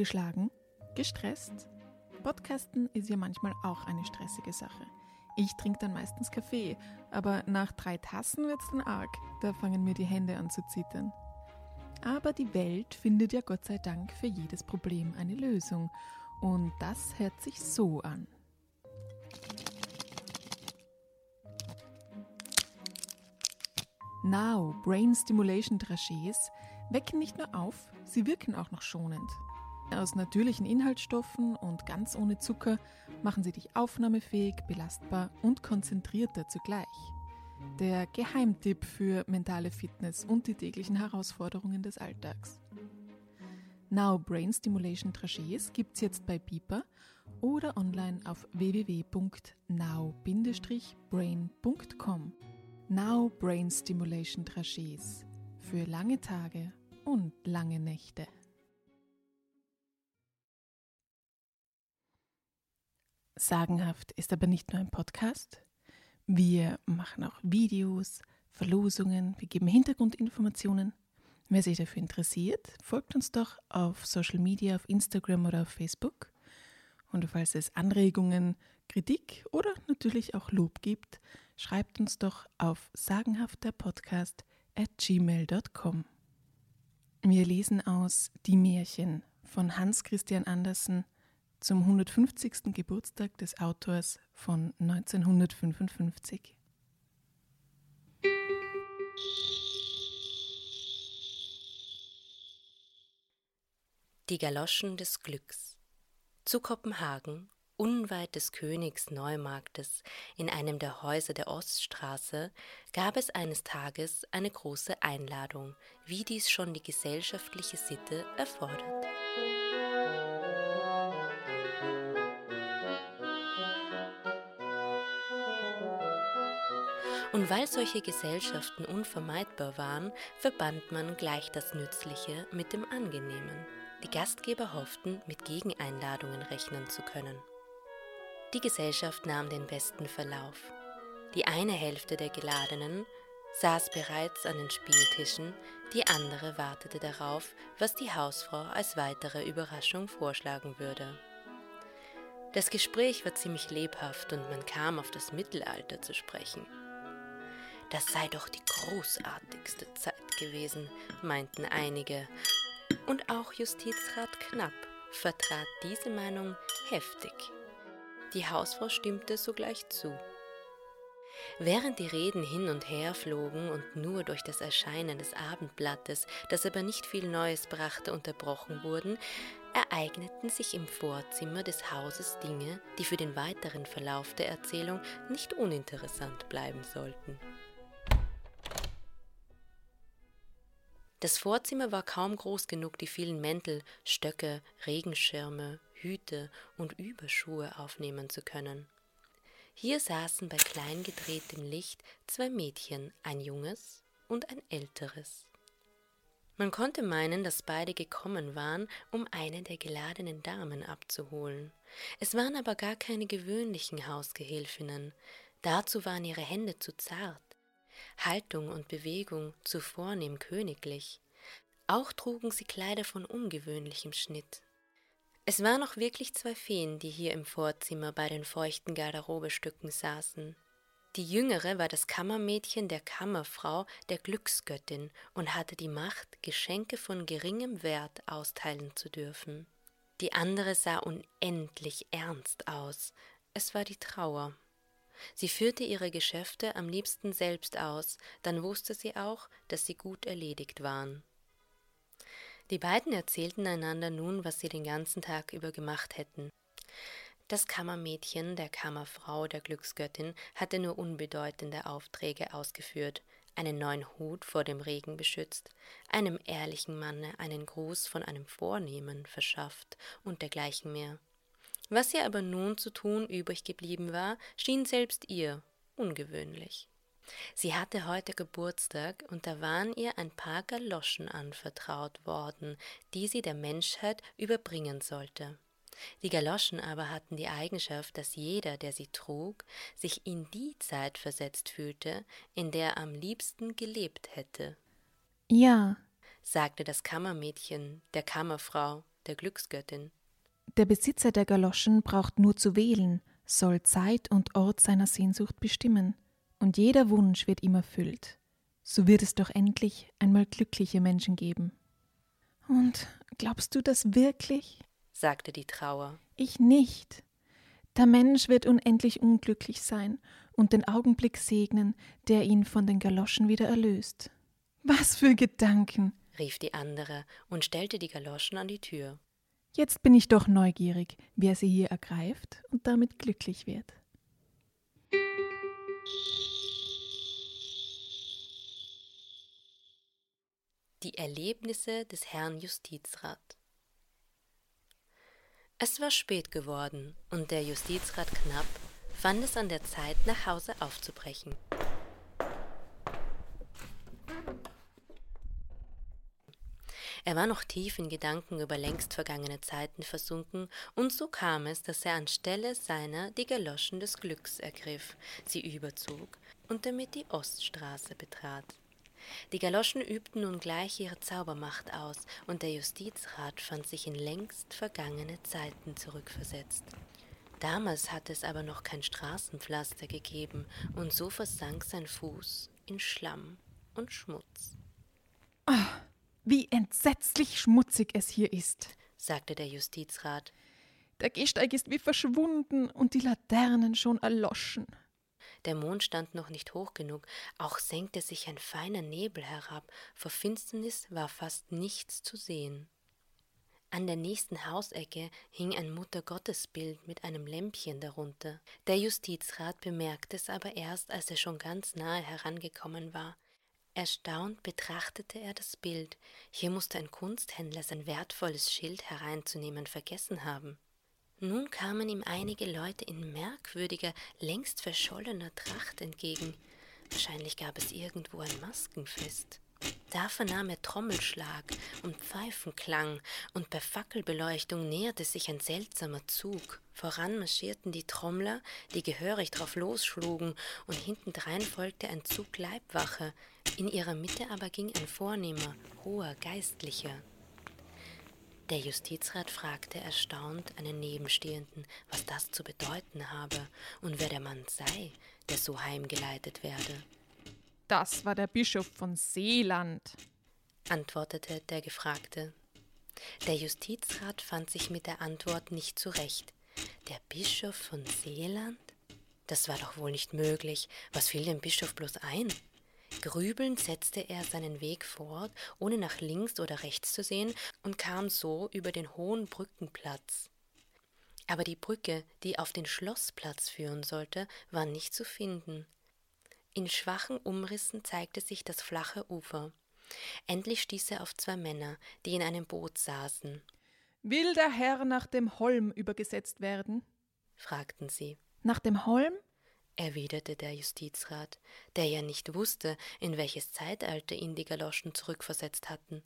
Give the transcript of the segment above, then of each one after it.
Müde, abgeschlagen, gestresst? Podcasten ist ja manchmal auch eine stressige Sache. Ich trinke dann meistens Kaffee, aber nach drei Tassen wird's dann arg. Da fangen mir die Hände an zu zittern. Aber die Welt findet ja Gott sei Dank für jedes Problem eine Lösung. Und das hört sich so an. Now Brain Stimulation Dragés wecken nicht nur auf, sie wirken auch noch schonend. Aus natürlichen Inhaltsstoffen und ganz ohne Zucker machen sie dich aufnahmefähig, belastbar und konzentrierter zugleich. Der Geheimtipp für mentale Fitness und die täglichen Herausforderungen des Alltags. Now Brain Stimulation Trajets gibt's jetzt bei Beeper oder online auf www.now-brain.com. Now Brain Stimulation Trajets für lange Tage und lange Nächte. Sagenhaft ist aber nicht nur ein Podcast. Wir machen auch Videos, Verlosungen, wir geben Hintergrundinformationen. Wer sich dafür interessiert, folgt uns doch auf Social Media, auf Instagram oder auf Facebook. Und falls es Anregungen, Kritik oder natürlich auch Lob gibt, schreibt uns doch auf sagenhafterpodcast at gmail.com. Wir lesen aus Die Märchen von Hans Christian Andersen zum 150. Geburtstag des Autors von 1955. Die Galoschen des Glücks zu Kopenhagen unweit des Königs Neumarktes in einem der Häuser der Oststraße gab es eines Tages eine große Einladung, wie dies schon die gesellschaftliche Sitte erfordert. Und weil solche Gesellschaften unvermeidbar waren, verband man gleich das Nützliche mit dem Angenehmen. Die Gastgeber hofften, mit Gegeneinladungen rechnen zu können. Die Gesellschaft nahm den besten Verlauf. Die eine Hälfte der Geladenen saß bereits an den Spieltischen, die andere wartete darauf, was die Hausfrau als weitere Überraschung vorschlagen würde. Das Gespräch war ziemlich lebhaft und man kam auf das Mittelalter zu sprechen. Das sei doch die großartigste Zeit gewesen, meinten einige. Und auch Justizrat Knapp vertrat diese Meinung heftig. Die Hausfrau stimmte sogleich zu. Während die Reden hin und her flogen und nur durch das Erscheinen des Abendblattes, das aber nicht viel Neues brachte, unterbrochen wurden, ereigneten sich im Vorzimmer des Hauses Dinge, die für den weiteren Verlauf der Erzählung nicht uninteressant bleiben sollten. Das Vorzimmer war kaum groß genug, die vielen Mäntel, Stöcke, Regenschirme, Hüte und Überschuhe aufnehmen zu können. Hier saßen bei klein gedrehtem Licht zwei Mädchen, ein junges und ein älteres. Man konnte meinen, dass beide gekommen waren, um eine der geladenen Damen abzuholen. Es waren aber gar keine gewöhnlichen Hausgehilfinnen, dazu waren ihre Hände zu zart, Haltung und Bewegung zu vornehm königlich. Auch trugen sie Kleider von ungewöhnlichem Schnitt. Es waren auch wirklich zwei Feen, die hier im Vorzimmer bei den feuchten Garderobestücken saßen. Die jüngere war das Kammermädchen der Kammerfrau der Glücksgöttin und hatte die Macht, Geschenke von geringem Wert austeilen zu dürfen. Die andere sah unendlich ernst aus. Es war die Trauer. Sie führte ihre Geschäfte am liebsten selbst aus, dann wusste sie auch, dass sie gut erledigt waren. Die beiden erzählten einander nun, was sie den ganzen Tag über gemacht hätten. Das Kammermädchen der Kammerfrau der Glücksgöttin hatte nur unbedeutende Aufträge ausgeführt, einen neuen Hut vor dem Regen beschützt, einem ehrlichen Manne einen Gruß von einem Vornehmen verschafft und dergleichen mehr. Was ihr aber nun zu tun übrig geblieben war, schien selbst ihr ungewöhnlich. Sie hatte heute Geburtstag und da waren ihr ein paar Galoschen anvertraut worden, die sie der Menschheit überbringen sollte. Die Galoschen aber hatten die Eigenschaft, dass jeder, der sie trug, sich in die Zeit versetzt fühlte, in der er am liebsten gelebt hätte. Ja, sagte das Kammermädchen der Kammerfrau, der Glücksgöttin. Der Besitzer der Galoschen braucht nur zu wählen, soll Zeit und Ort seiner Sehnsucht bestimmen, und jeder Wunsch wird ihm erfüllt. So wird es doch endlich einmal glückliche Menschen geben. Und glaubst du das wirklich? sagte die Trauer. Ich nicht. Der Mensch wird unendlich unglücklich sein und den Augenblick segnen, der ihn von den Galoschen wieder erlöst. Was für Gedanken, rief die andere und stellte die Galoschen an die Tür. Jetzt bin ich doch neugierig, wer sie hier ergreift und damit glücklich wird. Die Erlebnisse des Herrn Justizrat es war spät geworden, und der Justizrat Knapp fand es an der Zeit, nach Hause aufzubrechen. Er war noch tief in Gedanken über längst vergangene Zeiten versunken, und so kam es, dass er anstelle seiner die Galoschen des Glücks ergriff, sie überzog und damit die Oststraße betrat. Die Galoschen übten nun gleich ihre Zaubermacht aus, und der Justizrat fand sich in längst vergangene Zeiten zurückversetzt. Damals hatte es aber noch kein Straßenpflaster gegeben, und so versank sein Fuß in Schlamm und Schmutz. Ach, wie entsetzlich schmutzig es hier ist, sagte der Justizrat. Der Gehsteig ist wie verschwunden und die Laternen schon erloschen. Der Mond stand noch nicht hoch genug, auch senkte sich ein feiner Nebel herab, vor Finsternis war fast nichts zu sehen. An der nächsten Hausecke hing ein Muttergottesbild mit einem Lämpchen darunter. Der Justizrat bemerkte es aber erst, als er schon ganz nahe herangekommen war. Erstaunt betrachtete er das Bild. Hier musste ein Kunsthändler sein wertvolles Schild hereinzunehmen vergessen haben. Nun kamen ihm einige Leute in merkwürdiger, längst verschollener Tracht entgegen. Wahrscheinlich gab es irgendwo ein Maskenfest. Da vernahm er Trommelschlag und Pfeifenklang, und bei Fackelbeleuchtung näherte sich ein seltsamer Zug. Voran marschierten die Trommler, die gehörig drauf losschlugen, und hintendrein folgte ein Zug Leibwache. In ihrer Mitte aber ging ein vornehmer, hoher Geistlicher. Der Justizrat fragte erstaunt einen Nebenstehenden, was das zu bedeuten habe und wer der Mann sei, der so heimgeleitet werde. Das war der Bischof von Seeland, antwortete der Gefragte. Der Justizrat fand sich mit der Antwort nicht zurecht. Der Bischof von Seeland? Das war doch wohl nicht möglich. Was fiel dem Bischof bloß ein? Grübelnd setzte er seinen Weg fort, ohne nach links oder rechts zu sehen, und kam so über den hohen Brückenplatz. Aber die Brücke, die auf den Schlossplatz führen sollte, war nicht zu finden. In schwachen Umrissen zeigte sich das flache Ufer. Endlich stieß er auf zwei Männer, die in einem Boot saßen. Will der Herr nach dem Holm übergesetzt werden? fragten sie. Nach dem Holm? erwiderte der Justizrat, der ja nicht wusste, in welches Zeitalter ihn die Galoschen zurückversetzt hatten.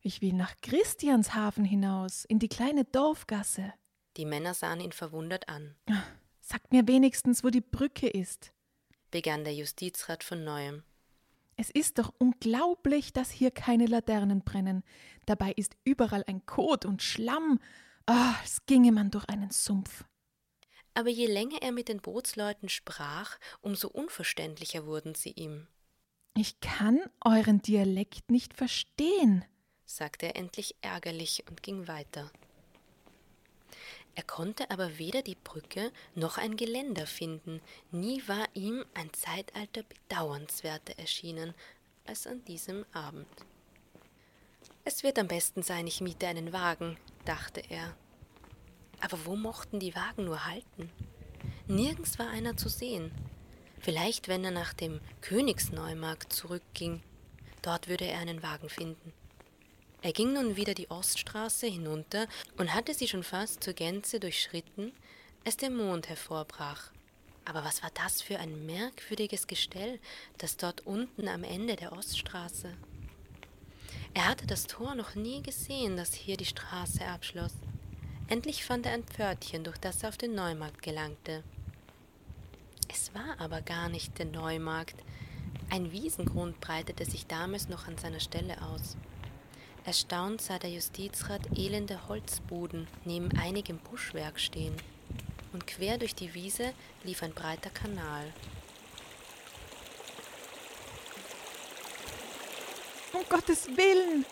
Ich will nach Christianshafen hinaus, in die kleine Dorfgasse. Die Männer sahen ihn verwundert an. Sagt mir wenigstens, wo die Brücke ist, begann der Justizrat von neuem. Es ist doch unglaublich, dass hier keine Laternen brennen. Dabei ist überall ein Kot und Schlamm. Ah, oh, als ginge man durch einen Sumpf. Aber je länger er mit den Bootsleuten sprach, umso unverständlicher wurden sie ihm. Ich kann euren Dialekt nicht verstehen, sagte er endlich ärgerlich und ging weiter. Er konnte aber weder die Brücke noch ein Geländer finden, nie war ihm ein Zeitalter bedauernswerter erschienen als an diesem Abend. Es wird am besten sein, ich miete einen Wagen, dachte er aber wo mochten die Wagen nur halten? Nirgends war einer zu sehen. Vielleicht, wenn er nach dem Königsneumarkt zurückging, dort würde er einen Wagen finden. Er ging nun wieder die Oststraße hinunter und hatte sie schon fast zur Gänze durchschritten, als der Mond hervorbrach. Aber was war das für ein merkwürdiges Gestell, das dort unten am Ende der Oststraße? Er hatte das Tor noch nie gesehen, das hier die Straße abschloss. Endlich fand er ein Pförtchen, durch das er auf den Neumarkt gelangte. Es war aber gar nicht der Neumarkt. Ein Wiesengrund breitete sich damals noch an seiner Stelle aus. Erstaunt sah der Justizrat elende Holzbuden neben einigem Buschwerk stehen, und quer durch die Wiese lief ein breiter Kanal. Um Gottes Willen!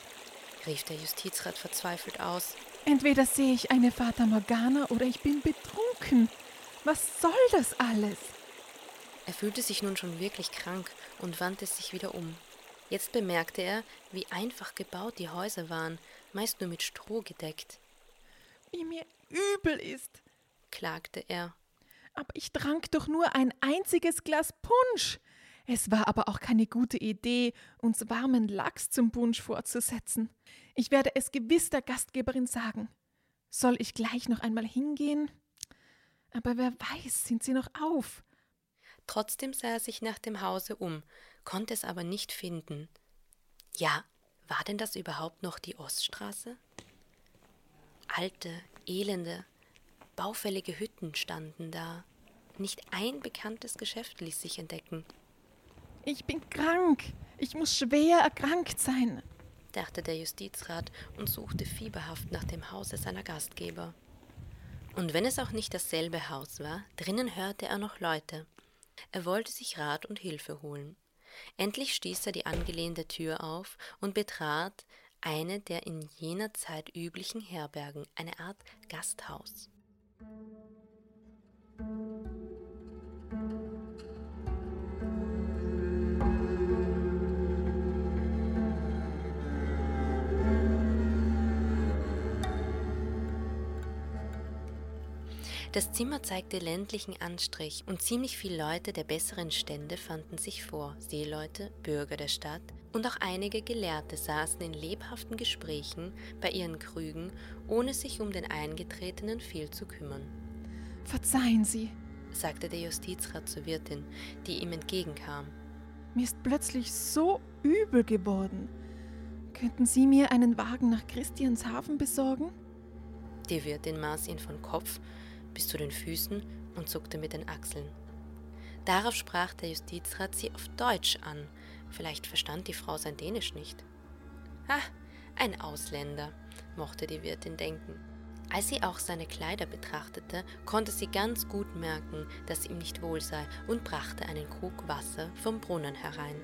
rief der Justizrat verzweifelt aus. Entweder sehe ich eine Fata Morgana oder ich bin betrunken. Was soll das alles? Er fühlte sich nun schon wirklich krank und wandte sich wieder um. Jetzt bemerkte er, wie einfach gebaut die Häuser waren, meist nur mit Stroh gedeckt. Wie mir übel ist, klagte er. Aber ich trank doch nur ein einziges Glas Punsch. Es war aber auch keine gute Idee, uns warmen Lachs zum Punsch vorzusetzen. Ich werde es gewiss der Gastgeberin sagen. Soll ich gleich noch einmal hingehen? Aber wer weiß, sind sie noch auf? Trotzdem sah er sich nach dem Hause um, konnte es aber nicht finden. Ja, war denn das überhaupt noch die Oststraße? Alte, elende, baufällige Hütten standen da. Nicht ein bekanntes Geschäft ließ sich entdecken. Ich bin krank. Ich muss schwer erkrankt sein, dachte der Justizrat und suchte fieberhaft nach dem Hause seiner Gastgeber. Und wenn es auch nicht dasselbe Haus war, drinnen hörte er noch Leute. Er wollte sich Rat und Hilfe holen. Endlich stieß er die angelehnte Tür auf und betrat eine der in jener Zeit üblichen Herbergen, eine Art Gasthaus. Das Zimmer zeigte ländlichen Anstrich und ziemlich viele Leute der besseren Stände fanden sich vor, Seeleute, Bürger der Stadt und auch einige Gelehrte saßen in lebhaften Gesprächen bei ihren Krügen, ohne sich um den Eingetretenen viel zu kümmern. Verzeihen Sie, sagte der Justizrat zur Wirtin, die ihm entgegenkam. Mir ist plötzlich so übel geworden. Könnten Sie mir einen Wagen nach Christianshafen besorgen? Die Wirtin maß ihn von Kopf bis zu den Füßen und zuckte mit den Achseln. Darauf sprach der Justizrat sie auf Deutsch an. Vielleicht verstand die Frau sein Dänisch nicht. Ah, ein Ausländer, mochte die Wirtin denken. Als sie auch seine Kleider betrachtete, konnte sie ganz gut merken, dass ihm nicht wohl sei und brachte einen Krug Wasser vom Brunnen herein.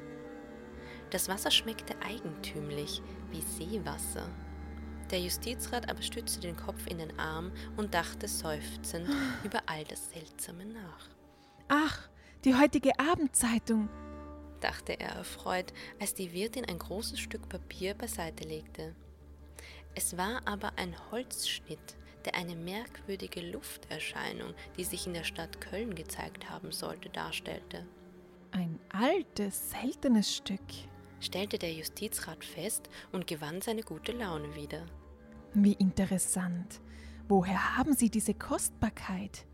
Das Wasser schmeckte eigentümlich wie Seewasser. Der Justizrat aber stützte den Kopf in den Arm und dachte seufzend über all das Seltsame nach. Ach, die heutige Abendzeitung, dachte er erfreut, als die Wirtin ein großes Stück Papier beiseite legte. Es war aber ein Holzschnitt, der eine merkwürdige Lufterscheinung, die sich in der Stadt Köln gezeigt haben sollte, darstellte. Ein altes, seltenes Stück, stellte der Justizrat fest und gewann seine gute Laune wieder. Wie interessant. Woher haben Sie diese Kostbarkeit?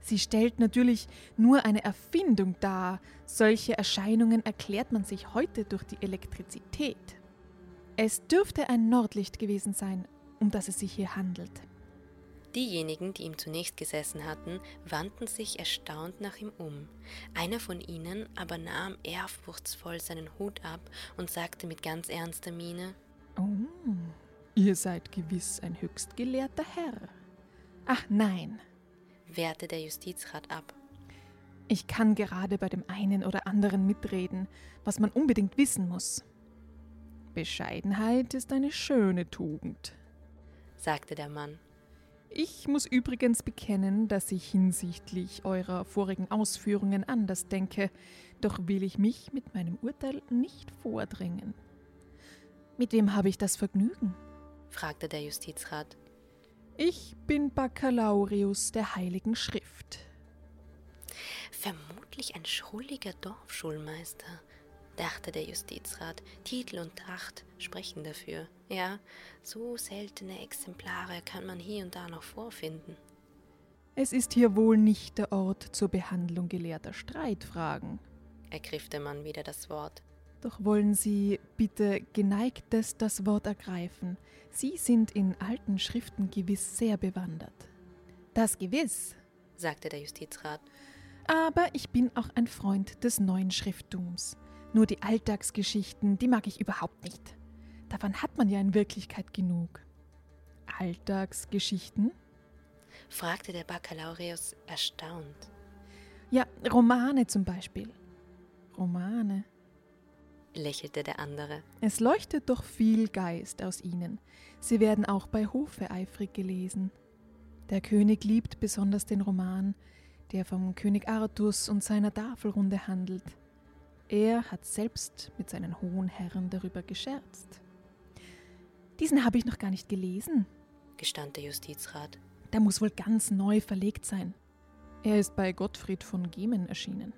Sie stellt natürlich nur eine Erfindung dar. Solche Erscheinungen erklärt man sich heute durch die Elektrizität. Es dürfte ein Nordlicht gewesen sein, um das es sich hier handelt. Diejenigen, die ihm zunächst gesessen hatten, wandten sich erstaunt nach ihm um. Einer von ihnen aber nahm ehrfurchtsvoll seinen Hut ab und sagte mit ganz ernster Miene Oh, ihr seid gewiss ein höchst gelehrter Herr. Ach nein, wehrte der Justizrat ab. Ich kann gerade bei dem einen oder anderen mitreden, was man unbedingt wissen muss. Bescheidenheit ist eine schöne Tugend, sagte der Mann. Ich muss übrigens bekennen, dass ich hinsichtlich eurer vorigen Ausführungen anders denke, doch will ich mich mit meinem Urteil nicht vordrängen. Mit wem habe ich das Vergnügen? fragte der Justizrat. Ich bin Baccalaureus der Heiligen Schrift. Vermutlich ein schrulliger Dorfschulmeister, dachte der Justizrat. Titel und Tracht sprechen dafür. Ja, so seltene Exemplare kann man hier und da noch vorfinden. Es ist hier wohl nicht der Ort zur Behandlung gelehrter Streitfragen, ergriff der Mann wieder das Wort. Doch wollen Sie bitte geneigtes das Wort ergreifen. Sie sind in alten Schriften gewiss sehr bewandert. Das gewiss, sagte der Justizrat. Aber ich bin auch ein Freund des neuen Schrifttums. Nur die Alltagsgeschichten, die mag ich überhaupt nicht. Davon hat man ja in Wirklichkeit genug. Alltagsgeschichten? fragte der Baccalaureus erstaunt. Ja, Romane zum Beispiel. Romane, lächelte der andere. Es leuchtet doch viel Geist aus ihnen. Sie werden auch bei Hofe eifrig gelesen. Der König liebt besonders den Roman, der vom König Artus und seiner Tafelrunde handelt. Er hat selbst mit seinen hohen Herren darüber gescherzt. Diesen habe ich noch gar nicht gelesen, gestand der Justizrat. Der muss wohl ganz neu verlegt sein. Er ist bei Gottfried von Gemen erschienen.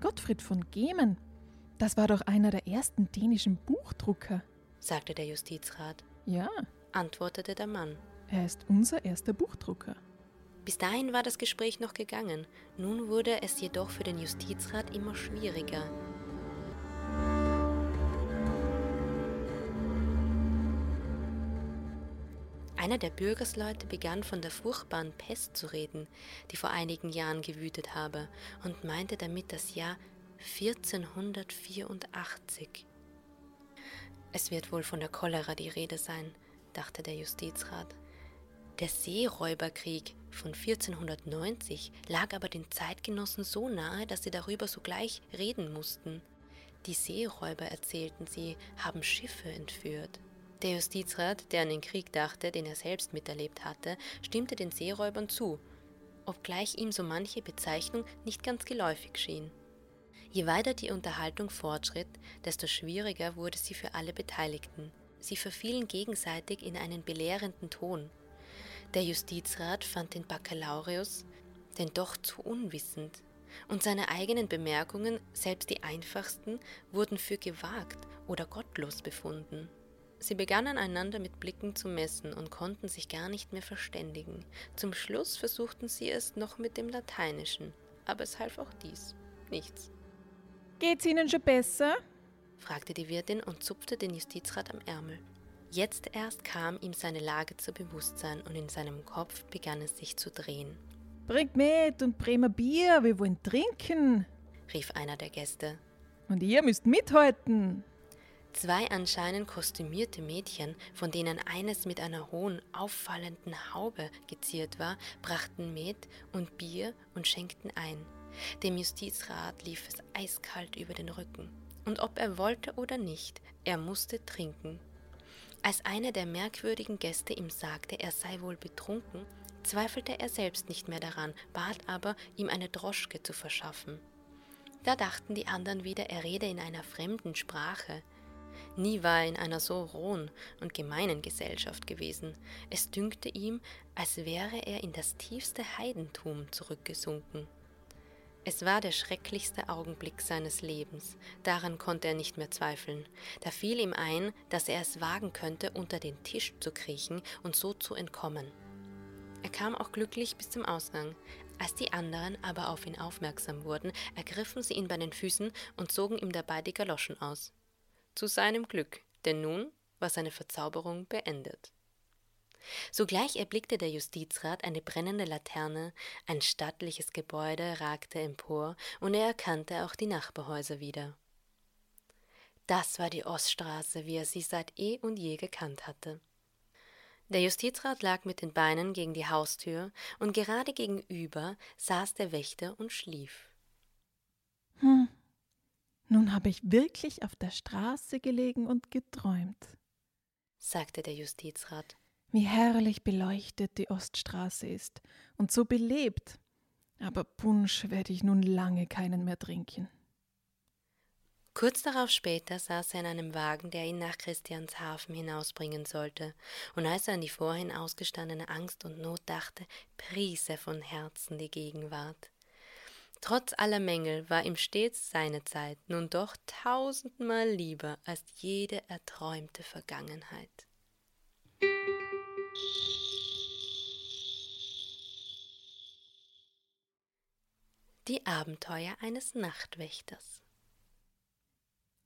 Gottfried von Gemen? Das war doch einer der ersten dänischen Buchdrucker, sagte der Justizrat. Ja, antwortete der Mann. Er ist unser erster Buchdrucker. Bis dahin war das Gespräch noch gegangen, nun wurde es jedoch für den Justizrat immer schwieriger. Einer der Bürgersleute begann von der furchtbaren Pest zu reden, die vor einigen Jahren gewütet habe, und meinte damit das Jahr 1484. Es wird wohl von der Cholera die Rede sein, dachte der Justizrat. Der Seeräuberkrieg von 1490 lag aber den Zeitgenossen so nahe, dass sie darüber sogleich reden mussten. Die Seeräuber, erzählten sie, haben Schiffe entführt. Der Justizrat, der an den Krieg dachte, den er selbst miterlebt hatte, stimmte den Seeräubern zu, obgleich ihm so manche Bezeichnung nicht ganz geläufig schien. Je weiter die Unterhaltung fortschritt, desto schwieriger wurde sie für alle Beteiligten. Sie verfielen gegenseitig in einen belehrenden Ton. Der Justizrat fand den Baccalaureus denn doch zu unwissend, und seine eigenen Bemerkungen, selbst die einfachsten, wurden für gewagt oder gottlos befunden. Sie begannen einander mit Blicken zu messen und konnten sich gar nicht mehr verständigen. Zum Schluss versuchten sie es noch mit dem Lateinischen, aber es half auch dies nichts. Geht's Ihnen schon besser? fragte die Wirtin und zupfte den Justizrat am Ärmel. Jetzt erst kam ihm seine Lage zu Bewusstsein und in seinem Kopf begann es sich zu drehen. Bringt mit und Bremer Bier, wir wollen trinken, rief einer der Gäste. Und ihr müsst mithalten. Zwei anscheinend kostümierte Mädchen, von denen eines mit einer hohen, auffallenden Haube geziert war, brachten Met und Bier und schenkten ein. Dem Justizrat lief es eiskalt über den Rücken. Und ob er wollte oder nicht, er musste trinken. Als einer der merkwürdigen Gäste ihm sagte, er sei wohl betrunken, zweifelte er selbst nicht mehr daran, bat aber, ihm eine Droschke zu verschaffen. Da dachten die anderen wieder, er rede in einer fremden Sprache. Nie war er in einer so rohen und gemeinen Gesellschaft gewesen. Es dünkte ihm, als wäre er in das tiefste Heidentum zurückgesunken. Es war der schrecklichste Augenblick seines Lebens, daran konnte er nicht mehr zweifeln. Da fiel ihm ein, dass er es wagen könnte, unter den Tisch zu kriechen und so zu entkommen. Er kam auch glücklich bis zum Ausgang. Als die anderen aber auf ihn aufmerksam wurden, ergriffen sie ihn bei den Füßen und zogen ihm dabei die Galoschen aus. Zu seinem Glück, denn nun war seine Verzauberung beendet. Sogleich erblickte der Justizrat eine brennende Laterne, ein stattliches Gebäude ragte empor, und er erkannte auch die Nachbarhäuser wieder. Das war die Oststraße, wie er sie seit eh und je gekannt hatte. Der Justizrat lag mit den Beinen gegen die Haustür, und gerade gegenüber saß der Wächter und schlief. Hm, nun habe ich wirklich auf der Straße gelegen und geträumt, sagte der Justizrat wie herrlich beleuchtet die Oststraße ist und so belebt. Aber Punsch werde ich nun lange keinen mehr trinken. Kurz darauf später saß er in einem Wagen, der ihn nach Christianshafen hinausbringen sollte, und als er an die vorhin ausgestandene Angst und Not dachte, pries er von Herzen die Gegenwart. Trotz aller Mängel war ihm stets seine Zeit nun doch tausendmal lieber als jede erträumte Vergangenheit. Die Abenteuer eines Nachtwächters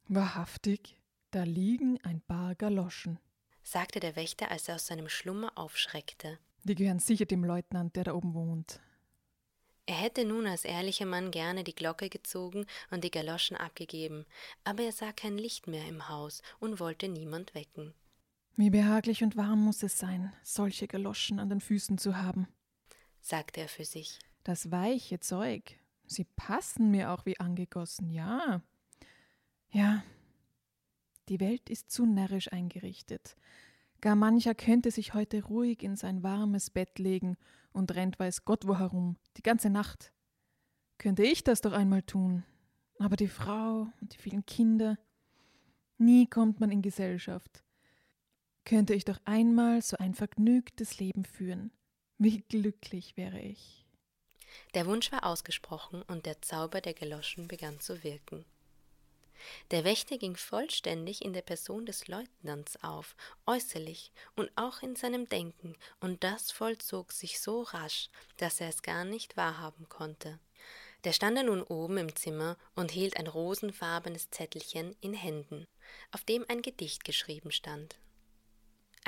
Wahrhaftig, da liegen ein paar Galoschen, sagte der Wächter, als er aus seinem Schlummer aufschreckte. Die gehören sicher dem Leutnant, der da oben wohnt. Er hätte nun als ehrlicher Mann gerne die Glocke gezogen und die Galoschen abgegeben, aber er sah kein Licht mehr im Haus und wollte niemand wecken. Wie behaglich und warm muss es sein, solche Galoschen an den Füßen zu haben, sagte er für sich. Das weiche Zeug, sie passen mir auch wie angegossen, ja. Ja, die Welt ist zu närrisch eingerichtet. Gar mancher könnte sich heute ruhig in sein warmes Bett legen und rennt weiß Gott wo herum, die ganze Nacht. Könnte ich das doch einmal tun. Aber die Frau und die vielen Kinder, nie kommt man in Gesellschaft. Könnte ich doch einmal so ein vergnügtes Leben führen. Wie glücklich wäre ich. Der Wunsch war ausgesprochen und der Zauber der Galoschen begann zu wirken. Der Wächter ging vollständig in der Person des Leutnants auf, äußerlich und auch in seinem Denken, und das vollzog sich so rasch, dass er es gar nicht wahrhaben konnte. Der stand er nun oben im Zimmer und hielt ein rosenfarbenes Zettelchen in Händen, auf dem ein Gedicht geschrieben stand.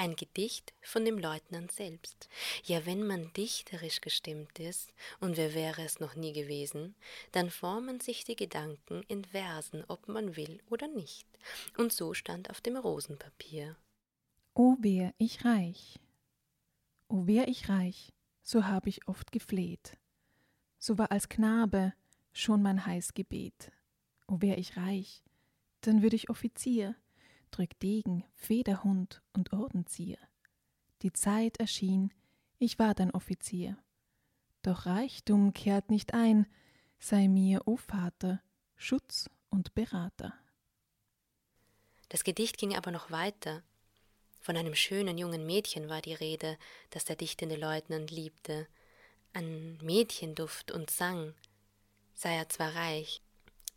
Ein Gedicht von dem Leutnant selbst. Ja, wenn man dichterisch gestimmt ist, und wer wäre es noch nie gewesen, dann formen sich die Gedanken in Versen, ob man will oder nicht. Und so stand auf dem Rosenpapier. O wär ich reich, o wär ich reich, so hab ich oft gefleht. So war als Knabe schon mein heiß Gebet. O wär ich reich, dann würd ich Offizier, drück Degen, Federhund und Ordenzieher. Die Zeit erschien, ich war dein Offizier. Doch Reichtum kehrt nicht ein, sei mir, o Vater, Schutz und Berater. Das Gedicht ging aber noch weiter. Von einem schönen jungen Mädchen war die Rede, das der dichtende Leutnant liebte. An Mädchenduft und Sang. Sei er zwar reich,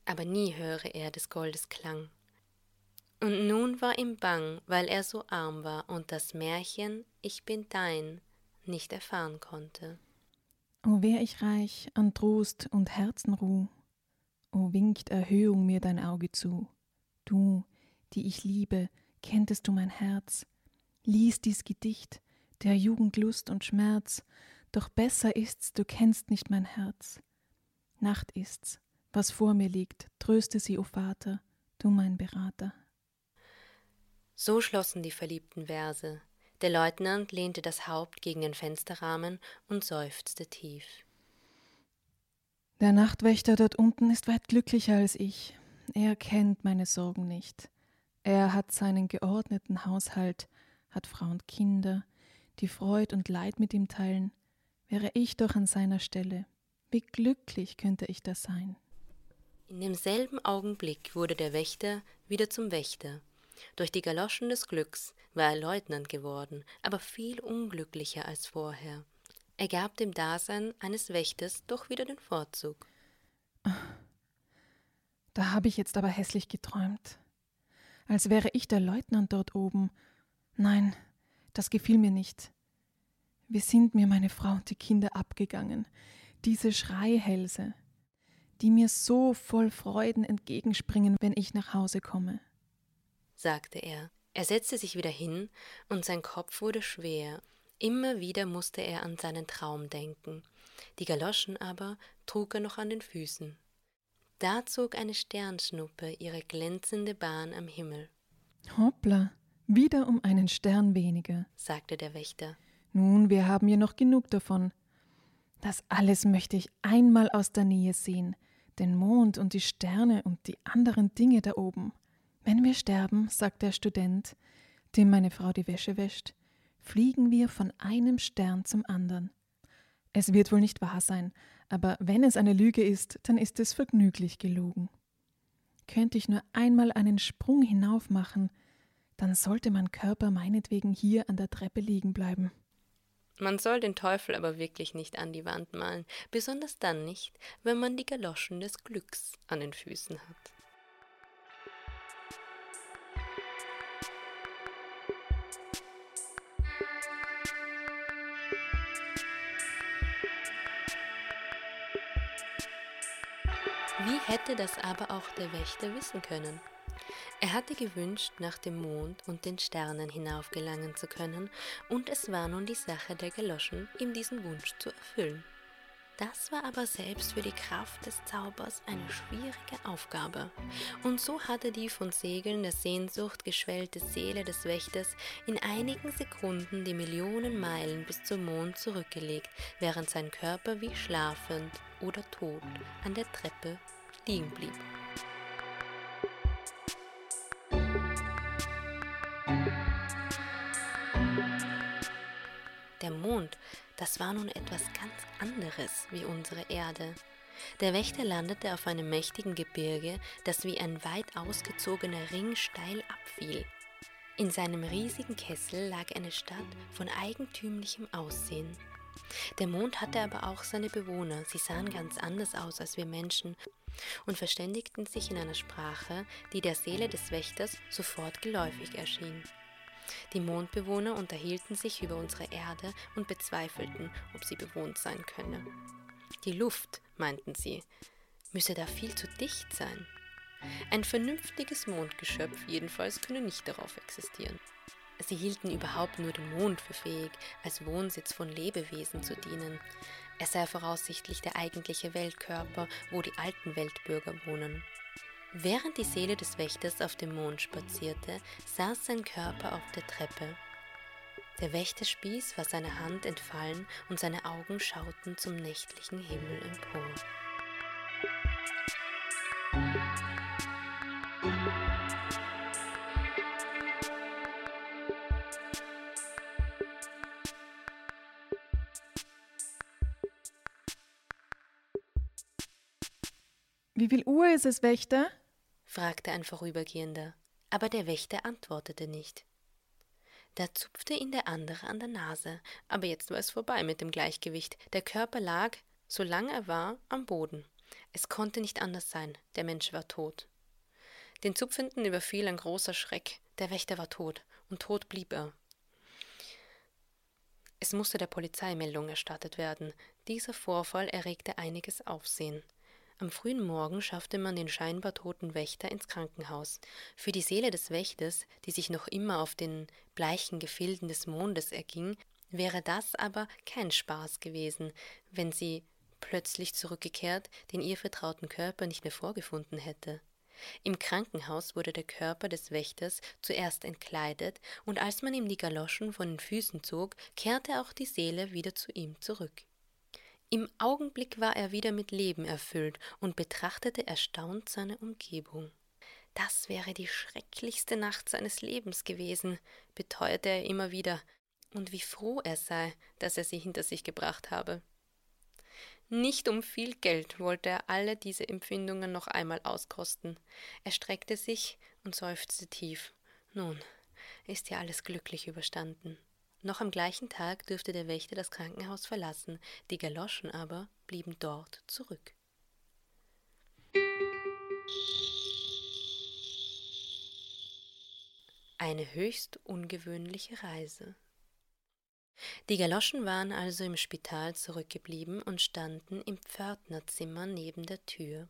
aber nie höre er des Goldes Klang. Und nun war ihm bang, weil er so arm war und das Märchen Ich bin dein nicht erfahren konnte. O wär ich reich an Trost und Herzenruh, o winkt Erhöhung mir dein Auge zu. Du, die ich liebe, kenntest du mein Herz, lies dies Gedicht, der Jugend Lust und Schmerz, doch besser ist's, du kennst nicht mein Herz. Nacht ist's, was vor mir liegt, tröste sie, o Vater, du mein Berater. So schlossen die verliebten Verse. Der Leutnant lehnte das Haupt gegen den Fensterrahmen und seufzte tief. Der Nachtwächter dort unten ist weit glücklicher als ich. Er kennt meine Sorgen nicht. Er hat seinen geordneten Haushalt, hat Frau und Kinder, die Freud und Leid mit ihm teilen. Wäre ich doch an seiner Stelle, wie glücklich könnte ich da sein. In demselben Augenblick wurde der Wächter wieder zum Wächter durch die Galoschen des Glücks war er Leutnant geworden, aber viel unglücklicher als vorher. Er gab dem Dasein eines Wächters doch wieder den Vorzug. Da habe ich jetzt aber hässlich geträumt. Als wäre ich der Leutnant dort oben. Nein, das gefiel mir nicht. Wie sind mir meine Frau und die Kinder abgegangen, diese Schreihälse, die mir so voll Freuden entgegenspringen, wenn ich nach Hause komme sagte er. Er setzte sich wieder hin, und sein Kopf wurde schwer. Immer wieder musste er an seinen Traum denken. Die Galoschen aber trug er noch an den Füßen. Da zog eine Sternschnuppe ihre glänzende Bahn am Himmel. Hoppla, wieder um einen Stern weniger, sagte der Wächter. Nun, wir haben ja noch genug davon. Das alles möchte ich einmal aus der Nähe sehen, den Mond und die Sterne und die anderen Dinge da oben. Wenn wir sterben, sagt der Student, dem meine Frau die Wäsche wäscht, fliegen wir von einem Stern zum anderen. Es wird wohl nicht wahr sein, aber wenn es eine Lüge ist, dann ist es vergnüglich gelogen. Könnte ich nur einmal einen Sprung hinauf machen, dann sollte mein Körper meinetwegen hier an der Treppe liegen bleiben. Man soll den Teufel aber wirklich nicht an die Wand malen, besonders dann nicht, wenn man die Galoschen des Glücks an den Füßen hat. Hätte das aber auch der Wächter wissen können? Er hatte gewünscht, nach dem Mond und den Sternen hinaufgelangen zu können, und es war nun die Sache der Galoschen, ihm diesen Wunsch zu erfüllen. Das war aber selbst für die Kraft des Zaubers eine schwierige Aufgabe. Und so hatte die von Segeln der Sehnsucht geschwellte Seele des Wächters in einigen Sekunden die Millionen Meilen bis zum Mond zurückgelegt, während sein Körper wie schlafend oder tot an der Treppe liegen blieb. Der Mond, das war nun etwas ganz anderes wie unsere Erde. Der Wächter landete auf einem mächtigen Gebirge, das wie ein weit ausgezogener Ring steil abfiel. In seinem riesigen Kessel lag eine Stadt von eigentümlichem Aussehen. Der Mond hatte aber auch seine Bewohner, sie sahen ganz anders aus als wir Menschen und verständigten sich in einer Sprache, die der Seele des Wächters sofort geläufig erschien. Die Mondbewohner unterhielten sich über unsere Erde und bezweifelten, ob sie bewohnt sein könne. Die Luft, meinten sie, müsse da viel zu dicht sein. Ein vernünftiges Mondgeschöpf jedenfalls könne nicht darauf existieren. Sie hielten überhaupt nur den Mond für fähig, als Wohnsitz von Lebewesen zu dienen. Er sei voraussichtlich der eigentliche Weltkörper, wo die alten Weltbürger wohnen. Während die Seele des Wächters auf dem Mond spazierte, saß sein Körper auf der Treppe. Der Wächterspieß war seiner Hand entfallen und seine Augen schauten zum nächtlichen Himmel empor. Wie viel Uhr ist es, Wächter? fragte ein Vorübergehender, aber der Wächter antwortete nicht. Da zupfte ihn der andere an der Nase, aber jetzt war es vorbei mit dem Gleichgewicht. Der Körper lag, solange er war, am Boden. Es konnte nicht anders sein, der Mensch war tot. Den Zupfenden überfiel ein großer Schreck. Der Wächter war tot, und tot blieb er. Es musste der Polizei Meldung erstattet werden. Dieser Vorfall erregte einiges Aufsehen. Am frühen Morgen schaffte man den scheinbar toten Wächter ins Krankenhaus. Für die Seele des Wächters, die sich noch immer auf den bleichen Gefilden des Mondes erging, wäre das aber kein Spaß gewesen, wenn sie, plötzlich zurückgekehrt, den ihr vertrauten Körper nicht mehr vorgefunden hätte. Im Krankenhaus wurde der Körper des Wächters zuerst entkleidet, und als man ihm die Galoschen von den Füßen zog, kehrte auch die Seele wieder zu ihm zurück. Im Augenblick war er wieder mit Leben erfüllt und betrachtete erstaunt seine Umgebung. Das wäre die schrecklichste Nacht seines Lebens gewesen, beteuerte er immer wieder, und wie froh er sei, dass er sie hinter sich gebracht habe. Nicht um viel Geld wollte er alle diese Empfindungen noch einmal auskosten. Er streckte sich und seufzte tief. Nun, ist ja alles glücklich überstanden. Noch am gleichen Tag dürfte der Wächter das Krankenhaus verlassen, die Galoschen aber blieben dort zurück. Eine höchst ungewöhnliche Reise. Die Galoschen waren also im Spital zurückgeblieben und standen im Pförtnerzimmer neben der Tür.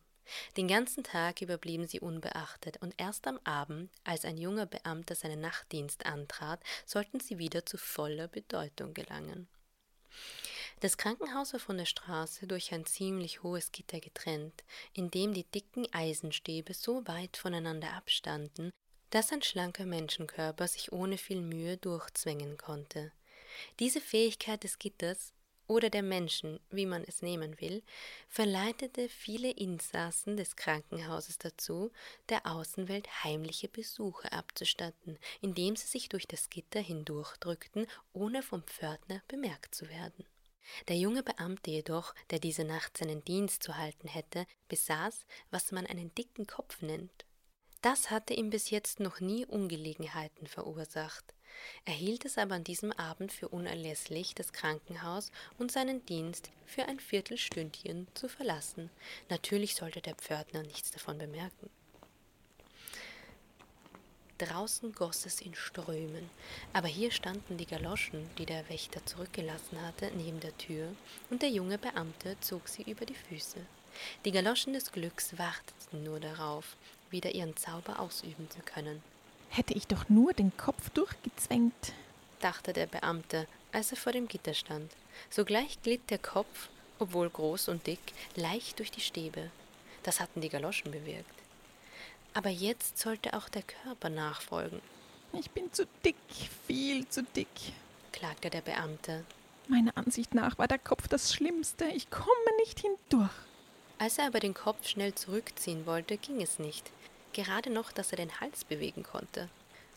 Den ganzen Tag über blieben sie unbeachtet, und erst am Abend, als ein junger Beamter seinen Nachtdienst antrat, sollten sie wieder zu voller Bedeutung gelangen. Das Krankenhaus war von der Straße durch ein ziemlich hohes Gitter getrennt, in dem die dicken Eisenstäbe so weit voneinander abstanden, dass ein schlanker Menschenkörper sich ohne viel Mühe durchzwängen konnte. Diese Fähigkeit des Gitters oder der Menschen, wie man es nehmen will, verleitete viele Insassen des Krankenhauses dazu, der Außenwelt heimliche Besuche abzustatten, indem sie sich durch das Gitter hindurchdrückten, ohne vom Pförtner bemerkt zu werden. Der junge Beamte jedoch, der diese Nacht seinen Dienst zu halten hätte, besaß, was man einen dicken Kopf nennt. Das hatte ihm bis jetzt noch nie Ungelegenheiten verursacht. Er hielt es aber an diesem Abend für unerlässlich, das Krankenhaus und seinen Dienst für ein Viertelstündchen zu verlassen. Natürlich sollte der Pförtner nichts davon bemerken. Draußen goss es in Strömen, aber hier standen die Galoschen, die der Wächter zurückgelassen hatte, neben der Tür, und der junge Beamte zog sie über die Füße. Die Galoschen des Glücks warteten nur darauf, wieder ihren Zauber ausüben zu können. Hätte ich doch nur den Kopf durchgezwängt, dachte der Beamte, als er vor dem Gitter stand. Sogleich glitt der Kopf, obwohl groß und dick, leicht durch die Stäbe. Das hatten die Galoschen bewirkt. Aber jetzt sollte auch der Körper nachfolgen. Ich bin zu dick, viel zu dick, klagte der Beamte. Meiner Ansicht nach war der Kopf das Schlimmste. Ich komme nicht hindurch. Als er aber den Kopf schnell zurückziehen wollte, ging es nicht. Gerade noch, dass er den Hals bewegen konnte.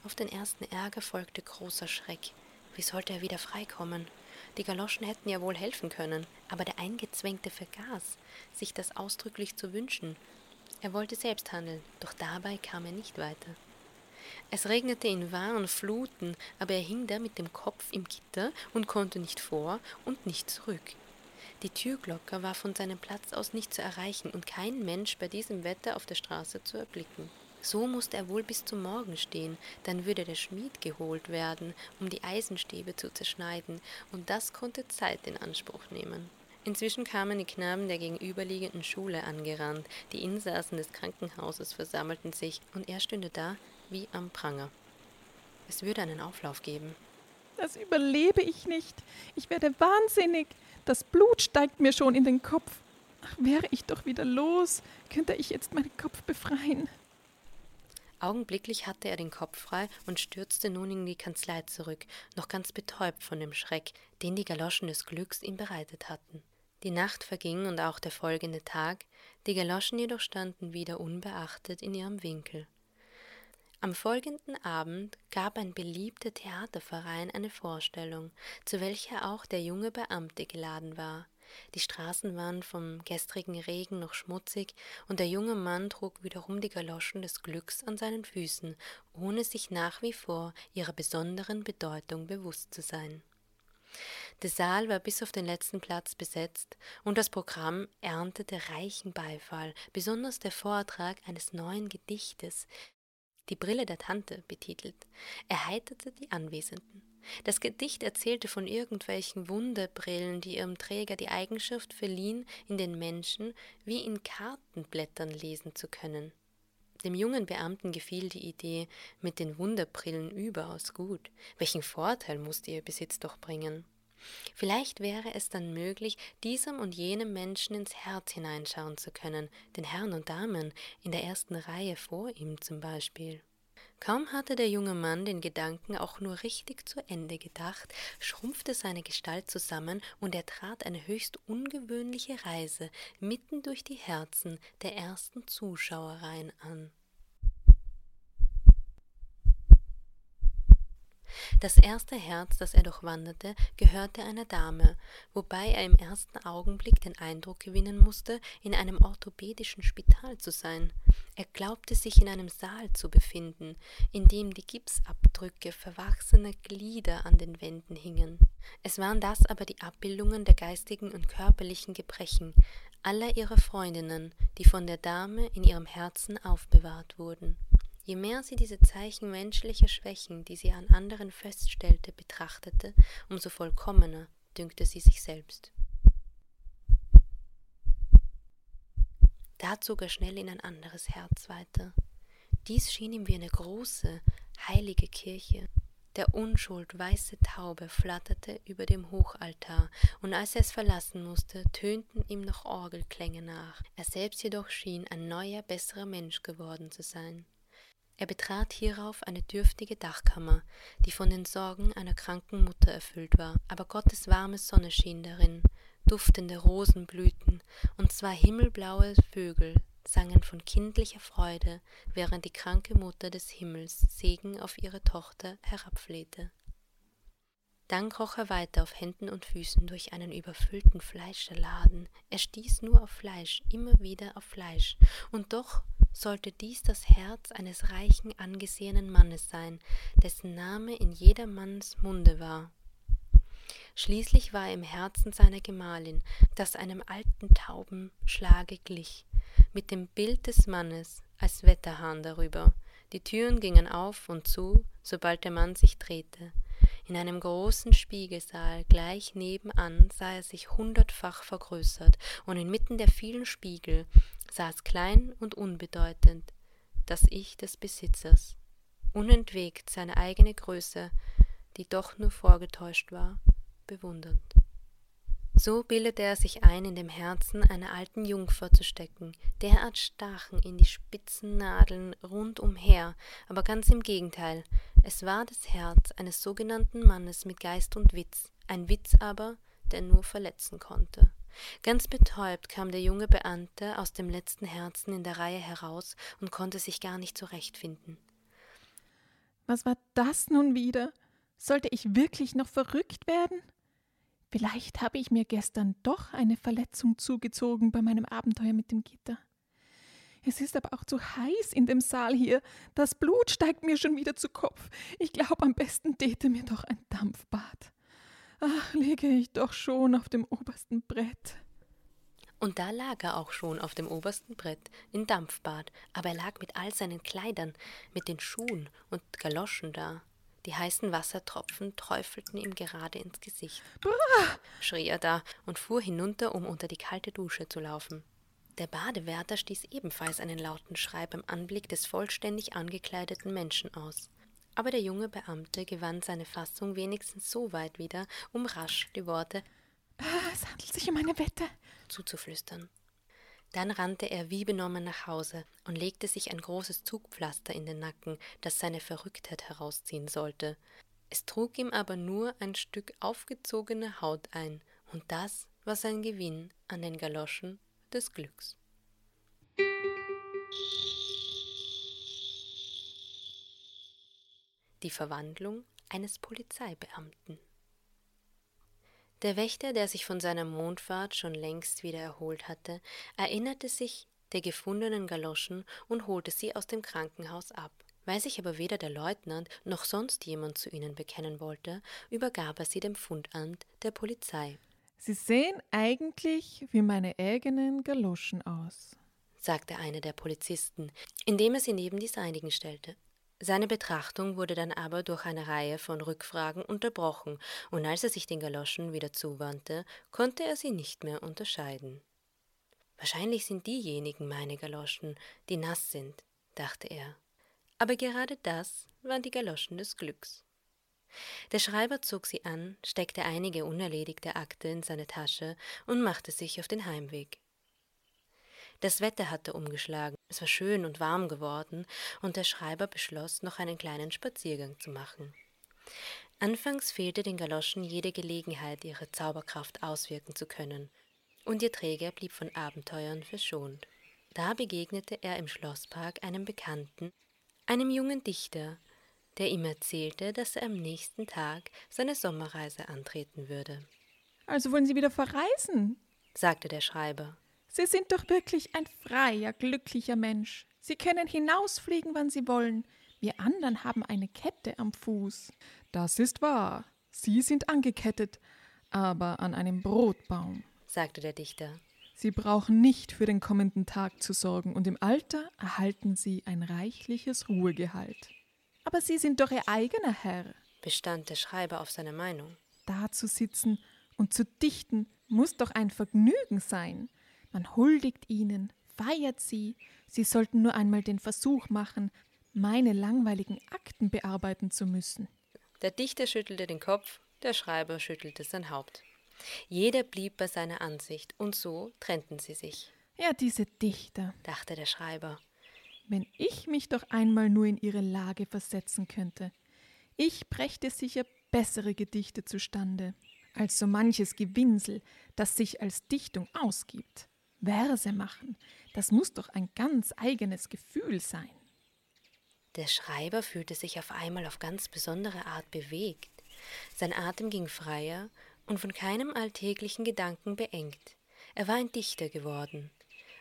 Auf den ersten Ärger folgte großer Schreck. Wie sollte er wieder freikommen? Die Galoschen hätten ja wohl helfen können, aber der Eingezwängte vergaß, sich das ausdrücklich zu wünschen er wollte selbst handeln, doch dabei kam er nicht weiter. Es regnete in wahren Fluten, aber er hing da mit dem Kopf im Gitter und konnte nicht vor und nicht zurück. Die Türglocke war von seinem Platz aus nicht zu erreichen und kein Mensch bei diesem Wetter auf der Straße zu erblicken. So musste er wohl bis zum Morgen stehen, dann würde der Schmied geholt werden, um die Eisenstäbe zu zerschneiden, und das konnte Zeit in Anspruch nehmen. Inzwischen kamen die Knaben der gegenüberliegenden Schule angerannt, die Insassen des Krankenhauses versammelten sich, und er stünde da wie am Pranger. Es würde einen Auflauf geben. Das überlebe ich nicht. Ich werde wahnsinnig. Das Blut steigt mir schon in den Kopf. Ach, wäre ich doch wieder los, könnte ich jetzt meinen Kopf befreien. Augenblicklich hatte er den Kopf frei und stürzte nun in die Kanzlei zurück, noch ganz betäubt von dem Schreck, den die Galoschen des Glücks ihm bereitet hatten. Die Nacht verging und auch der folgende Tag, die Galoschen jedoch standen wieder unbeachtet in ihrem Winkel. Am folgenden Abend gab ein beliebter Theaterverein eine Vorstellung, zu welcher auch der junge Beamte geladen war. Die Straßen waren vom gestrigen Regen noch schmutzig, und der junge Mann trug wiederum die Galoschen des Glücks an seinen Füßen, ohne sich nach wie vor ihrer besonderen Bedeutung bewusst zu sein. Der Saal war bis auf den letzten Platz besetzt und das Programm erntete reichen Beifall, besonders der Vortrag eines neuen Gedichtes, die Brille der Tante betitelt, erheiterte die Anwesenden. Das Gedicht erzählte von irgendwelchen Wunderbrillen, die ihrem Träger die Eigenschaft verliehen, in den Menschen wie in Kartenblättern lesen zu können. Dem jungen Beamten gefiel die Idee mit den Wunderbrillen überaus gut. Welchen Vorteil musste ihr Besitz doch bringen? Vielleicht wäre es dann möglich, diesem und jenem Menschen ins Herz hineinschauen zu können, den Herren und Damen in der ersten Reihe vor ihm zum Beispiel. Kaum hatte der junge Mann den Gedanken auch nur richtig zu Ende gedacht, schrumpfte seine Gestalt zusammen und er trat eine höchst ungewöhnliche Reise mitten durch die Herzen der ersten Zuschauereien an. Das erste Herz, das er durchwanderte, gehörte einer Dame, wobei er im ersten Augenblick den Eindruck gewinnen musste, in einem orthopädischen Spital zu sein. Er glaubte sich in einem Saal zu befinden, in dem die Gipsabdrücke verwachsener Glieder an den Wänden hingen. Es waren das aber die Abbildungen der geistigen und körperlichen Gebrechen aller ihrer Freundinnen, die von der Dame in ihrem Herzen aufbewahrt wurden. Je mehr sie diese Zeichen menschlicher Schwächen, die sie an anderen feststellte, betrachtete, umso vollkommener dünkte sie sich selbst. Da zog er schnell in ein anderes Herz weiter. Dies schien ihm wie eine große, heilige Kirche. Der Unschuld weiße Taube flatterte über dem Hochaltar, und als er es verlassen musste, tönten ihm noch Orgelklänge nach. Er selbst jedoch schien ein neuer, besserer Mensch geworden zu sein. Er betrat hierauf eine dürftige Dachkammer, die von den Sorgen einer kranken Mutter erfüllt war, aber Gottes warme Sonne schien darin, duftende Rosenblüten und zwei himmelblaue Vögel sangen von kindlicher Freude, während die kranke Mutter des Himmels Segen auf ihre Tochter herabflehte. Dann kroch er weiter auf Händen und Füßen durch einen überfüllten Fleischerladen. Er stieß nur auf Fleisch, immer wieder auf Fleisch. Und doch sollte dies das Herz eines reichen, angesehenen Mannes sein, dessen Name in jedermanns Munde war. Schließlich war er im Herzen seiner Gemahlin, das einem alten Taubenschlage glich, mit dem Bild des Mannes als Wetterhahn darüber. Die Türen gingen auf und zu, sobald der Mann sich drehte. In einem großen Spiegelsaal gleich nebenan sah er sich hundertfach vergrößert, und inmitten der vielen Spiegel saß klein und unbedeutend das Ich des Besitzers, unentwegt seine eigene Größe, die doch nur vorgetäuscht war, bewundernd. So bildete er sich ein, in dem Herzen einer alten Jungfer zu stecken. Derart stachen ihn die spitzen Nadeln rundumher, aber ganz im Gegenteil. Es war das Herz eines sogenannten Mannes mit Geist und Witz, ein Witz aber, der nur verletzen konnte. Ganz betäubt kam der junge Beamte aus dem letzten Herzen in der Reihe heraus und konnte sich gar nicht zurechtfinden. Was war das nun wieder? Sollte ich wirklich noch verrückt werden? Vielleicht habe ich mir gestern doch eine Verletzung zugezogen bei meinem Abenteuer mit dem Gitter. Es ist aber auch zu heiß in dem Saal hier. Das Blut steigt mir schon wieder zu Kopf. Ich glaube, am besten täte mir doch ein Dampfbad. Ach, liege ich doch schon auf dem obersten Brett. Und da lag er auch schon auf dem obersten Brett, in Dampfbad, aber er lag mit all seinen Kleidern, mit den Schuhen und Galoschen da. Die heißen Wassertropfen träufelten ihm gerade ins Gesicht. Brrr, schrie er da und fuhr hinunter, um unter die kalte Dusche zu laufen. Der Badewärter stieß ebenfalls einen lauten Schrei beim Anblick des vollständig angekleideten Menschen aus. Aber der junge Beamte gewann seine Fassung wenigstens so weit wieder, um rasch die Worte ah, Es handelt sich um eine Wette zuzuflüstern. Dann rannte er wie benommen nach Hause und legte sich ein großes Zugpflaster in den Nacken, das seine Verrücktheit herausziehen sollte. Es trug ihm aber nur ein Stück aufgezogene Haut ein, und das war sein Gewinn an den Galoschen des Glücks. Die Verwandlung eines Polizeibeamten. Der Wächter, der sich von seiner Mondfahrt schon längst wieder erholt hatte, erinnerte sich der gefundenen Galoschen und holte sie aus dem Krankenhaus ab. Weil sich aber weder der Leutnant noch sonst jemand zu ihnen bekennen wollte, übergab er sie dem Fundamt der Polizei. Sie sehen eigentlich wie meine eigenen Galoschen aus, sagte einer der Polizisten, indem er sie neben die seinigen stellte. Seine Betrachtung wurde dann aber durch eine Reihe von Rückfragen unterbrochen, und als er sich den Galoschen wieder zuwandte, konnte er sie nicht mehr unterscheiden. Wahrscheinlich sind diejenigen meine Galoschen, die nass sind, dachte er. Aber gerade das waren die Galoschen des Glücks. Der Schreiber zog sie an, steckte einige unerledigte Akte in seine Tasche und machte sich auf den Heimweg. Das Wetter hatte umgeschlagen, es war schön und warm geworden, und der Schreiber beschloss, noch einen kleinen Spaziergang zu machen. Anfangs fehlte den Galoschen jede Gelegenheit, ihre Zauberkraft auswirken zu können, und ihr Träger blieb von Abenteuern verschont. Da begegnete er im Schlosspark einem Bekannten, einem jungen Dichter, der ihm erzählte, dass er am nächsten Tag seine Sommerreise antreten würde. Also wollen Sie wieder verreisen? sagte der Schreiber. Sie sind doch wirklich ein freier, glücklicher Mensch. Sie können hinausfliegen, wann Sie wollen. Wir anderen haben eine Kette am Fuß. Das ist wahr. Sie sind angekettet, aber an einem Brotbaum, sagte der Dichter. Sie brauchen nicht für den kommenden Tag zu sorgen, und im Alter erhalten Sie ein reichliches Ruhegehalt. Aber Sie sind doch Ihr eigener Herr, bestand der Schreiber auf seiner Meinung. Da zu sitzen und zu dichten muss doch ein Vergnügen sein. Man huldigt ihnen, feiert sie, sie sollten nur einmal den Versuch machen, meine langweiligen Akten bearbeiten zu müssen. Der Dichter schüttelte den Kopf, der Schreiber schüttelte sein Haupt. Jeder blieb bei seiner Ansicht, und so trennten sie sich. Ja, diese Dichter, dachte der Schreiber. Wenn ich mich doch einmal nur in ihre Lage versetzen könnte. Ich brächte sicher bessere Gedichte zustande, als so manches Gewinsel, das sich als Dichtung ausgibt. Verse machen, das muss doch ein ganz eigenes Gefühl sein. Der Schreiber fühlte sich auf einmal auf ganz besondere Art bewegt. Sein Atem ging freier und von keinem alltäglichen Gedanken beengt. Er war ein Dichter geworden.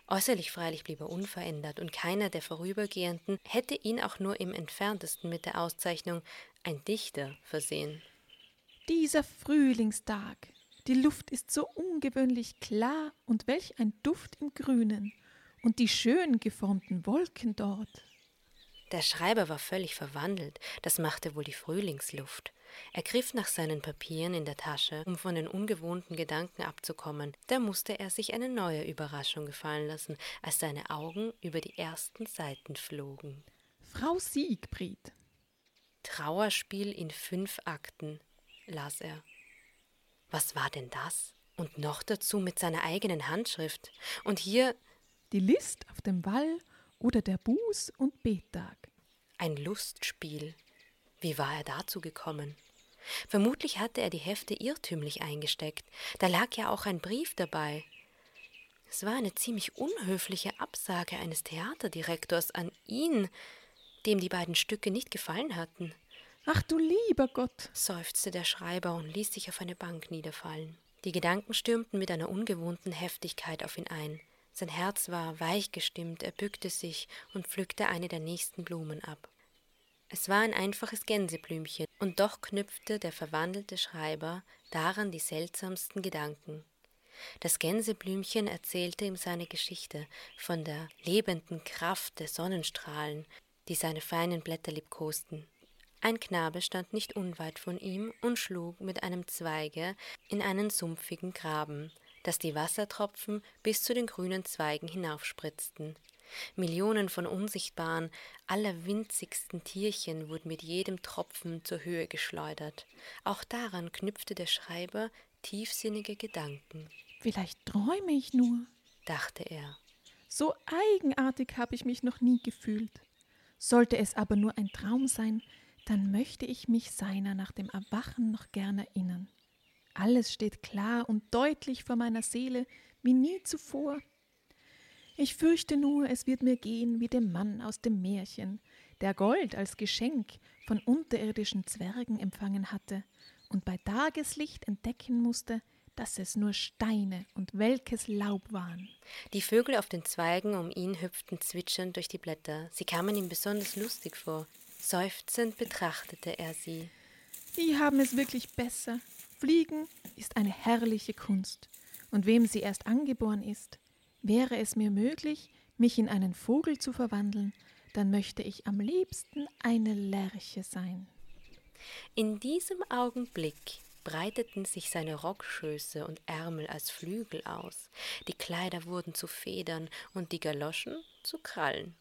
Äußerlich freilich blieb er unverändert, und keiner der Vorübergehenden hätte ihn auch nur im entferntesten mit der Auszeichnung ein Dichter versehen. Dieser Frühlingstag, die Luft ist so ungewöhnlich klar, und welch ein Duft im Grünen, und die schön geformten Wolken dort. Der Schreiber war völlig verwandelt, das machte wohl die Frühlingsluft. Er griff nach seinen Papieren in der Tasche, um von den ungewohnten Gedanken abzukommen. Da musste er sich eine neue Überraschung gefallen lassen, als seine Augen über die ersten Seiten flogen. Frau Siegfried. Trauerspiel in fünf Akten, las er. Was war denn das? Und noch dazu mit seiner eigenen Handschrift. Und hier die List auf dem Wall oder der Buß- und Bettag. Ein Lustspiel. Wie war er dazu gekommen? Vermutlich hatte er die Hefte irrtümlich eingesteckt. Da lag ja auch ein Brief dabei. Es war eine ziemlich unhöfliche Absage eines Theaterdirektors an ihn, dem die beiden Stücke nicht gefallen hatten. Ach du lieber Gott, seufzte der Schreiber und ließ sich auf eine Bank niederfallen. Die Gedanken stürmten mit einer ungewohnten Heftigkeit auf ihn ein. Sein Herz war weich gestimmt, er bückte sich und pflückte eine der nächsten Blumen ab. Es war ein einfaches Gänseblümchen, und doch knüpfte der verwandelte Schreiber daran die seltsamsten Gedanken. Das Gänseblümchen erzählte ihm seine Geschichte von der lebenden Kraft der Sonnenstrahlen, die seine feinen Blätter liebkosten. Ein Knabe stand nicht unweit von ihm und schlug mit einem Zweige in einen sumpfigen Graben, dass die Wassertropfen bis zu den grünen Zweigen hinaufspritzten. Millionen von unsichtbaren, allerwinzigsten Tierchen wurden mit jedem Tropfen zur Höhe geschleudert. Auch daran knüpfte der Schreiber tiefsinnige Gedanken. Vielleicht träume ich nur, dachte er. So eigenartig habe ich mich noch nie gefühlt. Sollte es aber nur ein Traum sein, dann möchte ich mich seiner nach dem Erwachen noch gern erinnern. Alles steht klar und deutlich vor meiner Seele wie nie zuvor. Ich fürchte nur, es wird mir gehen wie dem Mann aus dem Märchen, der Gold als Geschenk von unterirdischen Zwergen empfangen hatte und bei Tageslicht entdecken musste, dass es nur Steine und welkes Laub waren. Die Vögel auf den Zweigen um ihn hüpften zwitschernd durch die Blätter. Sie kamen ihm besonders lustig vor. Seufzend betrachtete er sie. Die haben es wirklich besser. Fliegen ist eine herrliche Kunst, und wem sie erst angeboren ist, wäre es mir möglich, mich in einen Vogel zu verwandeln, dann möchte ich am liebsten eine Lerche sein. In diesem Augenblick breiteten sich seine Rockschöße und Ärmel als Flügel aus, die Kleider wurden zu Federn und die Galoschen zu Krallen.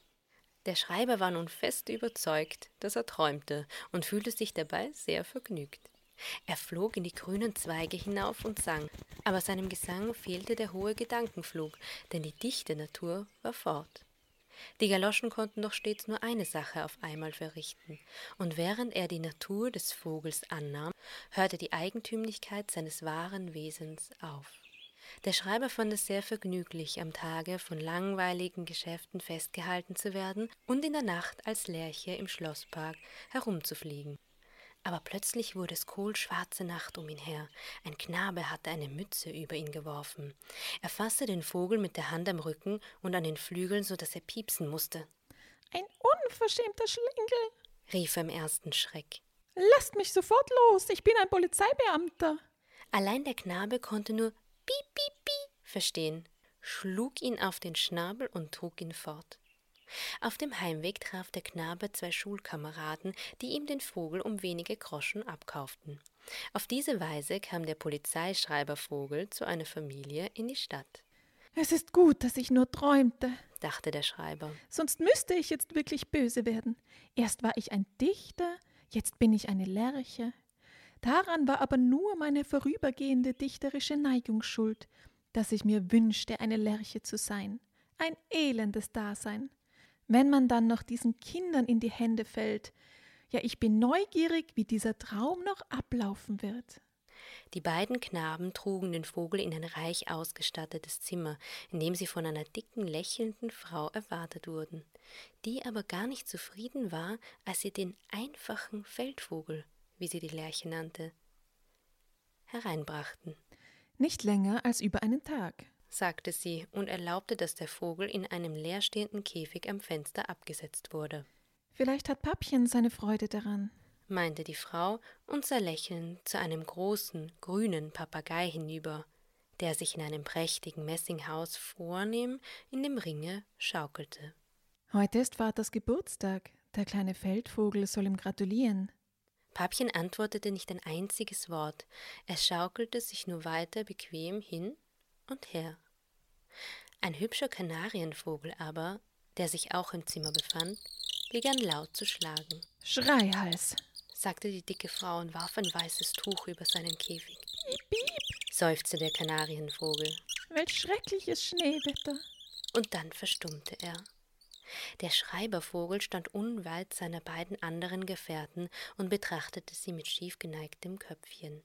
Der Schreiber war nun fest überzeugt, dass er träumte und fühlte sich dabei sehr vergnügt. Er flog in die grünen Zweige hinauf und sang, aber seinem Gesang fehlte der hohe Gedankenflug, denn die dichte Natur war fort. Die Galoschen konnten doch stets nur eine Sache auf einmal verrichten, und während er die Natur des Vogels annahm, hörte die Eigentümlichkeit seines wahren Wesens auf. Der Schreiber fand es sehr vergnüglich, am Tage von langweiligen Geschäften festgehalten zu werden und in der Nacht als Lerche im Schlosspark herumzufliegen. Aber plötzlich wurde es kohlschwarze Nacht um ihn her. Ein Knabe hatte eine Mütze über ihn geworfen. Er fasste den Vogel mit der Hand am Rücken und an den Flügeln, so dass er piepsen musste. Ein unverschämter Schlingel, rief er im ersten Schreck. Lasst mich sofort los, ich bin ein Polizeibeamter. Allein der Knabe konnte nur piep, piep, piep verstehen, schlug ihn auf den Schnabel und trug ihn fort. Auf dem Heimweg traf der Knabe zwei Schulkameraden, die ihm den Vogel um wenige Groschen abkauften. Auf diese Weise kam der Polizeischreiber Vogel zu einer Familie in die Stadt. Es ist gut, dass ich nur träumte, dachte der Schreiber. Sonst müsste ich jetzt wirklich böse werden. Erst war ich ein Dichter, jetzt bin ich eine Lerche. Daran war aber nur meine vorübergehende dichterische Neigung schuld, dass ich mir wünschte, eine Lerche zu sein. Ein elendes Dasein wenn man dann noch diesen Kindern in die Hände fällt. Ja, ich bin neugierig, wie dieser Traum noch ablaufen wird. Die beiden Knaben trugen den Vogel in ein reich ausgestattetes Zimmer, in dem sie von einer dicken, lächelnden Frau erwartet wurden, die aber gar nicht zufrieden war, als sie den einfachen Feldvogel wie sie die Lerche nannte, hereinbrachten. Nicht länger als über einen Tag, sagte sie und erlaubte, dass der Vogel in einem leerstehenden Käfig am Fenster abgesetzt wurde. Vielleicht hat Pappchen seine Freude daran, meinte die Frau und sah lächelnd zu einem großen, grünen Papagei hinüber, der sich in einem prächtigen Messinghaus vornehm in dem Ringe schaukelte. Heute ist Vaters Geburtstag. Der kleine Feldvogel soll ihm gratulieren. Papchen antwortete nicht ein einziges Wort. Er schaukelte sich nur weiter bequem hin und her. Ein hübscher Kanarienvogel aber, der sich auch im Zimmer befand, begann laut zu schlagen. Schreihals, sagte die dicke Frau und warf ein weißes Tuch über seinen Käfig. Piep, piep, seufzte der Kanarienvogel. Welch schreckliches Schneewetter. Und dann verstummte er. Der Schreibervogel stand unweit seiner beiden anderen Gefährten und betrachtete sie mit schief geneigtem Köpfchen.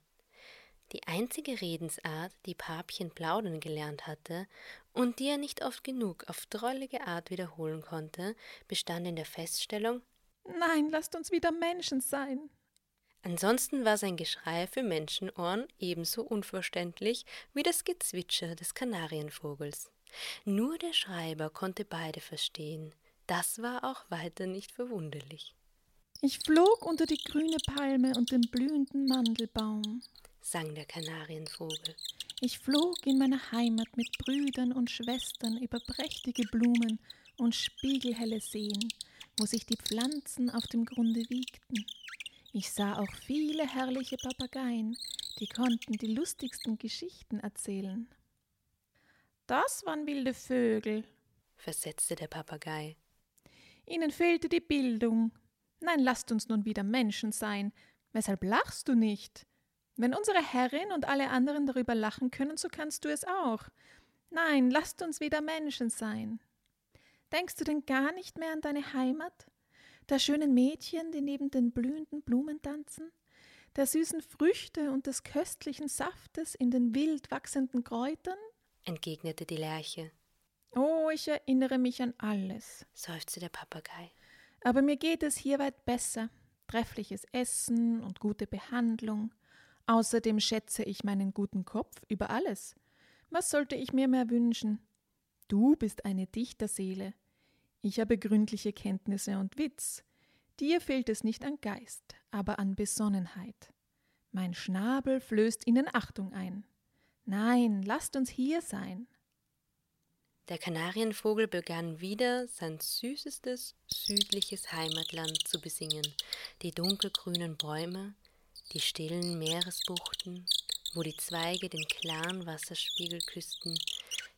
Die einzige Redensart, die Papchen plaudern gelernt hatte und die er nicht oft genug auf drollige Art wiederholen konnte, bestand in der Feststellung Nein, lasst uns wieder Menschen sein. Ansonsten war sein Geschrei für Menschenohren ebenso unverständlich wie das Gezwitscher des Kanarienvogels. Nur der Schreiber konnte beide verstehen. Das war auch weiter nicht verwunderlich. Ich flog unter die grüne Palme und den blühenden Mandelbaum, sang der Kanarienvogel. Ich flog in meine Heimat mit Brüdern und Schwestern über prächtige Blumen und spiegelhelle Seen, wo sich die Pflanzen auf dem Grunde wiegten. Ich sah auch viele herrliche Papageien, die konnten die lustigsten Geschichten erzählen. Das waren wilde Vögel, versetzte der Papagei. Ihnen fehlte die Bildung. Nein, lasst uns nun wieder Menschen sein. Weshalb lachst du nicht? Wenn unsere Herrin und alle anderen darüber lachen können, so kannst du es auch. Nein, lasst uns wieder Menschen sein. Denkst du denn gar nicht mehr an deine Heimat? Der schönen Mädchen, die neben den blühenden Blumen tanzen? Der süßen Früchte und des köstlichen Saftes in den wild wachsenden Kräutern? Entgegnete die Lerche. Oh, ich erinnere mich an alles, seufzte der Papagei. Aber mir geht es hier weit besser. Treffliches Essen und gute Behandlung. Außerdem schätze ich meinen guten Kopf über alles. Was sollte ich mir mehr wünschen? Du bist eine Dichterseele. Ich habe gründliche Kenntnisse und Witz. Dir fehlt es nicht an Geist, aber an Besonnenheit. Mein Schnabel flößt ihnen Achtung ein. Nein, lasst uns hier sein. Der Kanarienvogel begann wieder sein süßestes südliches Heimatland zu besingen, die dunkelgrünen Bäume, die stillen Meeresbuchten, wo die Zweige den klaren Wasserspiegel küssten,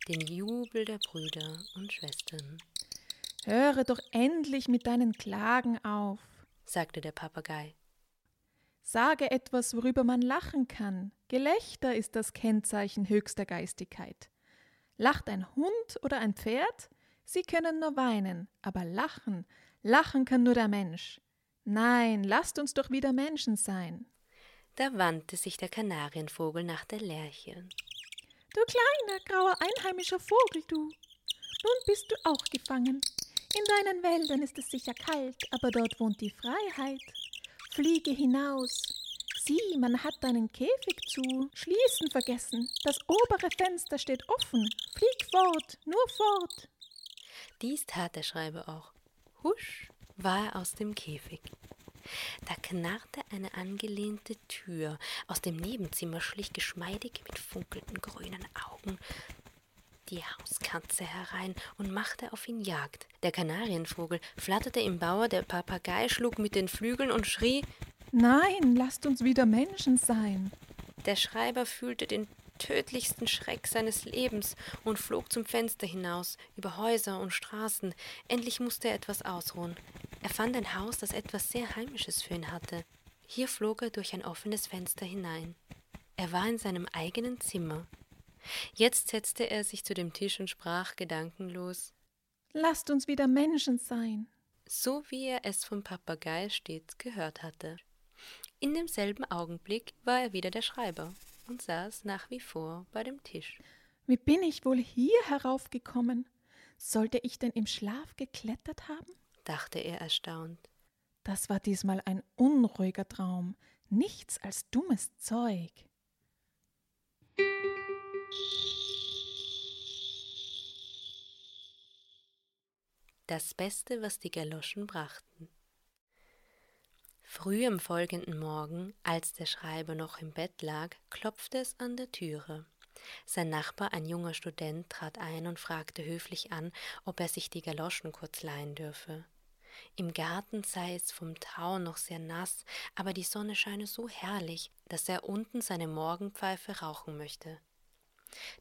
den Jubel der Brüder und Schwestern. Höre doch endlich mit deinen Klagen auf, sagte der Papagei. Sage etwas, worüber man lachen kann. Gelächter ist das Kennzeichen höchster Geistigkeit. Lacht ein Hund oder ein Pferd? Sie können nur weinen, aber lachen, lachen kann nur der Mensch. Nein, lasst uns doch wieder Menschen sein. Da wandte sich der Kanarienvogel nach der Lerche. Du kleiner, grauer einheimischer Vogel, du. Nun bist du auch gefangen. In deinen Wäldern ist es sicher kalt, aber dort wohnt die Freiheit. Fliege hinaus, Sieh, man hat deinen Käfig zu schließen vergessen. Das obere Fenster steht offen. Flieg fort, nur fort. Dies tat der Schreiber auch. Husch war er aus dem Käfig. Da knarrte eine angelehnte Tür. Aus dem Nebenzimmer schlich geschmeidig mit funkelnden grünen Augen die Hauskatze herein und machte auf ihn Jagd. Der Kanarienvogel flatterte im Bauer, der Papagei schlug mit den Flügeln und schrie Nein, lasst uns wieder Menschen sein. Der Schreiber fühlte den tödlichsten Schreck seines Lebens und flog zum Fenster hinaus, über Häuser und Straßen. Endlich musste er etwas ausruhen. Er fand ein Haus, das etwas sehr Heimisches für ihn hatte. Hier flog er durch ein offenes Fenster hinein. Er war in seinem eigenen Zimmer. Jetzt setzte er sich zu dem Tisch und sprach gedankenlos Lasst uns wieder Menschen sein. So wie er es vom Papagei stets gehört hatte. In demselben Augenblick war er wieder der Schreiber und saß nach wie vor bei dem Tisch. Wie bin ich wohl hier heraufgekommen? Sollte ich denn im Schlaf geklettert haben? dachte er erstaunt. Das war diesmal ein unruhiger Traum. Nichts als dummes Zeug. Das Beste, was die Galoschen brachten. Früh am folgenden Morgen, als der Schreiber noch im Bett lag, klopfte es an der Türe. Sein Nachbar, ein junger Student, trat ein und fragte höflich an, ob er sich die Galoschen kurz leihen dürfe. Im Garten sei es vom Tau noch sehr nass, aber die Sonne scheine so herrlich, dass er unten seine Morgenpfeife rauchen möchte.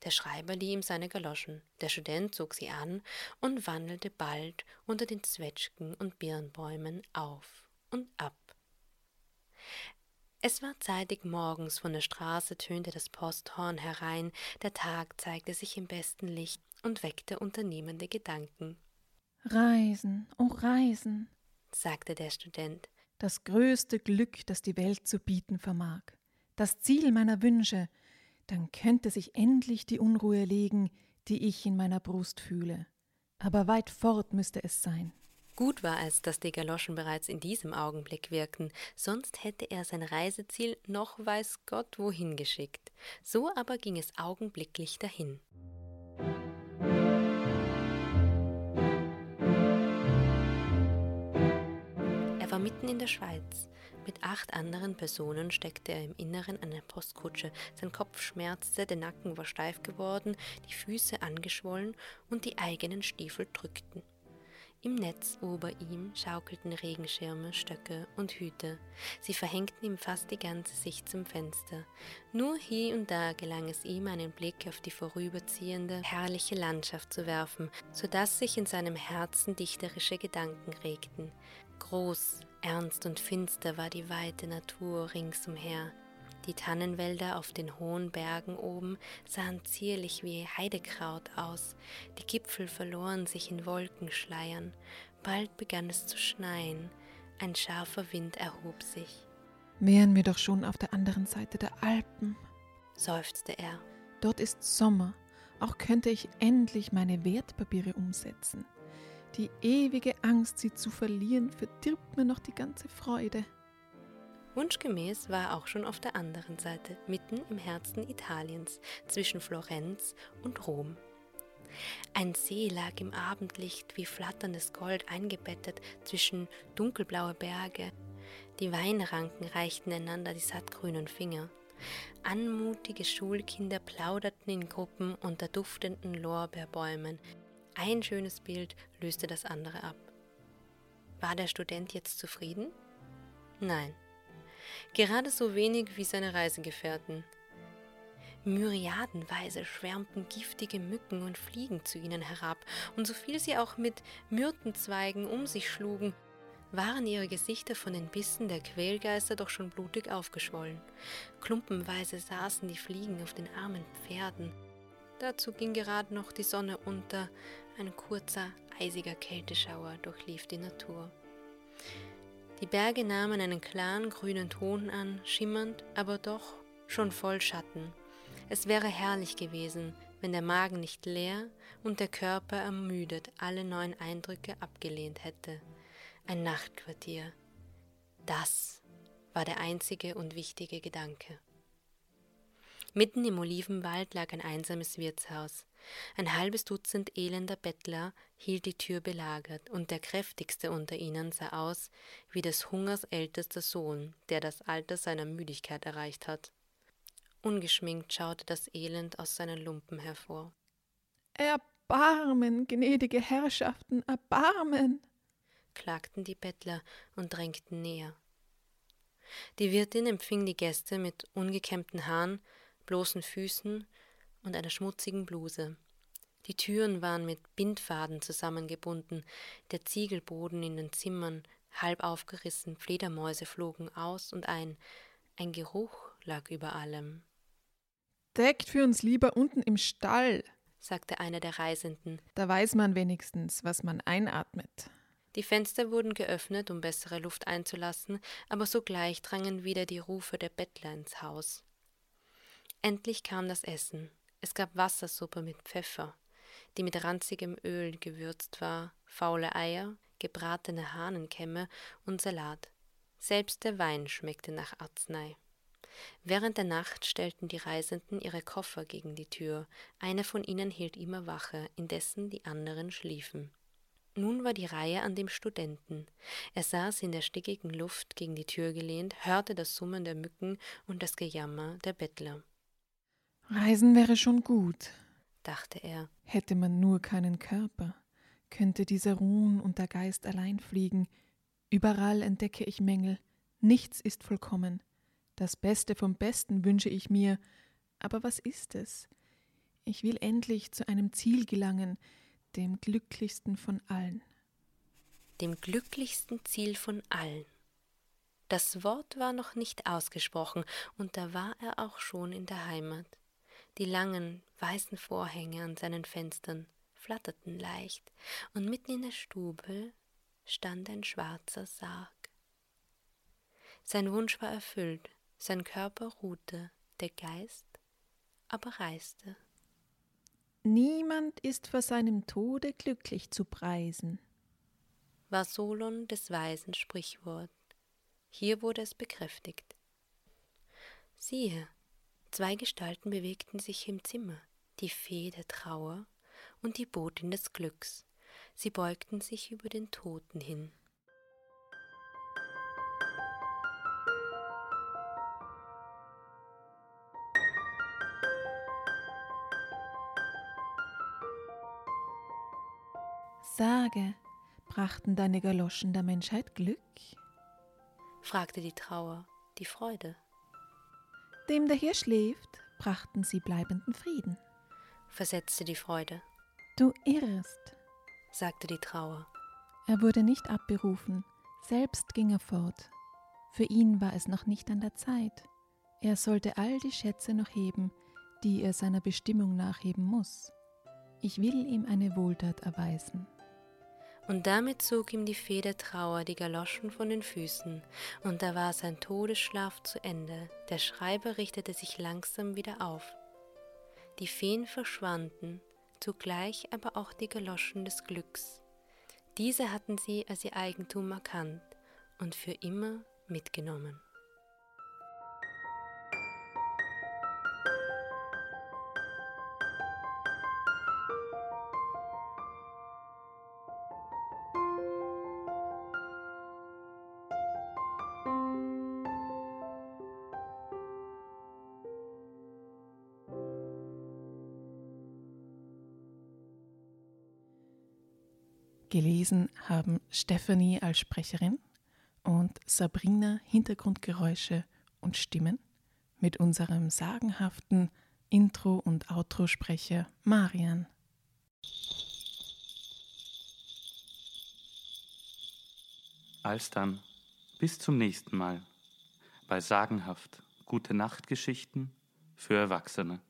Der Schreiber lieh ihm seine Galoschen, der Student zog sie an und wandelte bald unter den Zwetschgen und Birnbäumen auf und ab. Es war zeitig morgens, von der Straße tönte das Posthorn herein, der Tag zeigte sich im besten Licht und weckte unternehmende Gedanken. Reisen, oh Reisen, sagte der Student, das größte Glück, das die Welt zu bieten vermag, das Ziel meiner Wünsche, dann könnte sich endlich die Unruhe legen, die ich in meiner Brust fühle. Aber weit fort müsste es sein. Gut war es, dass die Galoschen bereits in diesem Augenblick wirkten, sonst hätte er sein Reiseziel noch weiß Gott wohin geschickt. So aber ging es augenblicklich dahin. Er war mitten in der Schweiz. Mit acht anderen Personen steckte er im Inneren einer Postkutsche. Sein Kopf schmerzte, der Nacken war steif geworden, die Füße angeschwollen und die eigenen Stiefel drückten. Im Netz ober ihm schaukelten Regenschirme, Stöcke und Hüte. Sie verhängten ihm fast die ganze Sicht zum Fenster. Nur hier und da gelang es ihm, einen Blick auf die vorüberziehende, herrliche Landschaft zu werfen, so dass sich in seinem Herzen dichterische Gedanken regten. Groß, ernst und finster war die weite Natur ringsumher. Die Tannenwälder auf den hohen Bergen oben sahen zierlich wie Heidekraut aus, die Gipfel verloren sich in Wolkenschleiern, bald begann es zu schneien, ein scharfer Wind erhob sich. Wären wir doch schon auf der anderen Seite der Alpen, seufzte er. Dort ist Sommer, auch könnte ich endlich meine Wertpapiere umsetzen. Die ewige Angst, sie zu verlieren, verdirbt mir noch die ganze Freude. Wunschgemäß war er auch schon auf der anderen Seite, mitten im Herzen Italiens, zwischen Florenz und Rom. Ein See lag im Abendlicht wie flatterndes Gold eingebettet zwischen dunkelblaue Berge. Die Weinranken reichten einander die sattgrünen Finger. Anmutige Schulkinder plauderten in Gruppen unter duftenden Lorbeerbäumen. Ein schönes Bild löste das andere ab. War der Student jetzt zufrieden? Nein, gerade so wenig wie seine Reisegefährten. Myriadenweise schwärmten giftige Mücken und Fliegen zu ihnen herab, und so viel sie auch mit Myrtenzweigen um sich schlugen, waren ihre Gesichter von den Bissen der Quälgeister doch schon blutig aufgeschwollen. Klumpenweise saßen die Fliegen auf den armen Pferden. Dazu ging gerade noch die Sonne unter, ein kurzer, eisiger Kälteschauer durchlief die Natur. Die Berge nahmen einen klaren grünen Ton an, schimmernd, aber doch schon voll Schatten. Es wäre herrlich gewesen, wenn der Magen nicht leer und der Körper ermüdet alle neuen Eindrücke abgelehnt hätte. Ein Nachtquartier. Das war der einzige und wichtige Gedanke. Mitten im Olivenwald lag ein einsames Wirtshaus. Ein halbes Dutzend elender Bettler hielt die Tür belagert, und der kräftigste unter ihnen sah aus wie des Hungers ältester Sohn, der das Alter seiner Müdigkeit erreicht hat. Ungeschminkt schaute das Elend aus seinen Lumpen hervor. Erbarmen, gnädige Herrschaften, Erbarmen! klagten die Bettler und drängten näher. Die Wirtin empfing die Gäste mit ungekämmten Haaren, bloßen Füßen und einer schmutzigen Bluse. Die Türen waren mit Bindfaden zusammengebunden, der Ziegelboden in den Zimmern halb aufgerissen, Fledermäuse flogen aus und ein, ein Geruch lag über allem. Deckt für uns lieber unten im Stall, sagte einer der Reisenden. Da weiß man wenigstens, was man einatmet. Die Fenster wurden geöffnet, um bessere Luft einzulassen, aber sogleich drangen wieder die Rufe der Bettler ins Haus. Endlich kam das Essen. Es gab Wassersuppe mit Pfeffer, die mit ranzigem Öl gewürzt war, faule Eier, gebratene Hahnenkämme und Salat. Selbst der Wein schmeckte nach Arznei. Während der Nacht stellten die Reisenden ihre Koffer gegen die Tür, einer von ihnen hielt immer Wache, indessen die anderen schliefen. Nun war die Reihe an dem Studenten. Er saß in der stickigen Luft gegen die Tür gelehnt, hörte das Summen der Mücken und das Gejammer der Bettler. Reisen wäre schon gut, dachte er. Hätte man nur keinen Körper, könnte dieser ruhen und der Geist allein fliegen. Überall entdecke ich Mängel, nichts ist vollkommen. Das Beste vom Besten wünsche ich mir, aber was ist es? Ich will endlich zu einem Ziel gelangen, dem glücklichsten von allen. Dem glücklichsten Ziel von allen. Das Wort war noch nicht ausgesprochen, und da war er auch schon in der Heimat. Die langen, weißen Vorhänge an seinen Fenstern flatterten leicht, und mitten in der Stube stand ein schwarzer Sarg. Sein Wunsch war erfüllt, sein Körper ruhte, der Geist aber reiste. Niemand ist vor seinem Tode glücklich zu preisen, war Solon des Weisen Sprichwort. Hier wurde es bekräftigt. Siehe, zwei Gestalten bewegten sich im Zimmer, die Fee der Trauer und die Botin des Glücks. Sie beugten sich über den Toten hin. Sage, brachten deine Galoschen der Menschheit Glück? fragte die Trauer, die Freude. Dem, der hier schläft, brachten sie bleibenden Frieden, versetzte die Freude. Du irrst, sagte die Trauer. Er wurde nicht abberufen, selbst ging er fort. Für ihn war es noch nicht an der Zeit. Er sollte all die Schätze noch heben, die er seiner Bestimmung nachheben muss. Ich will ihm eine Wohltat erweisen. Und damit zog ihm die Fee der Trauer die Galoschen von den Füßen, und da war sein Todesschlaf zu Ende. Der Schreiber richtete sich langsam wieder auf. Die Feen verschwanden, zugleich aber auch die Galoschen des Glücks. Diese hatten sie als ihr Eigentum erkannt und für immer mitgenommen. Stephanie als Sprecherin und Sabrina Hintergrundgeräusche und Stimmen mit unserem sagenhaften Intro- und Outro-Sprecher Marian. Alsdann, bis zum nächsten Mal bei sagenhaft gute Nachtgeschichten für Erwachsene.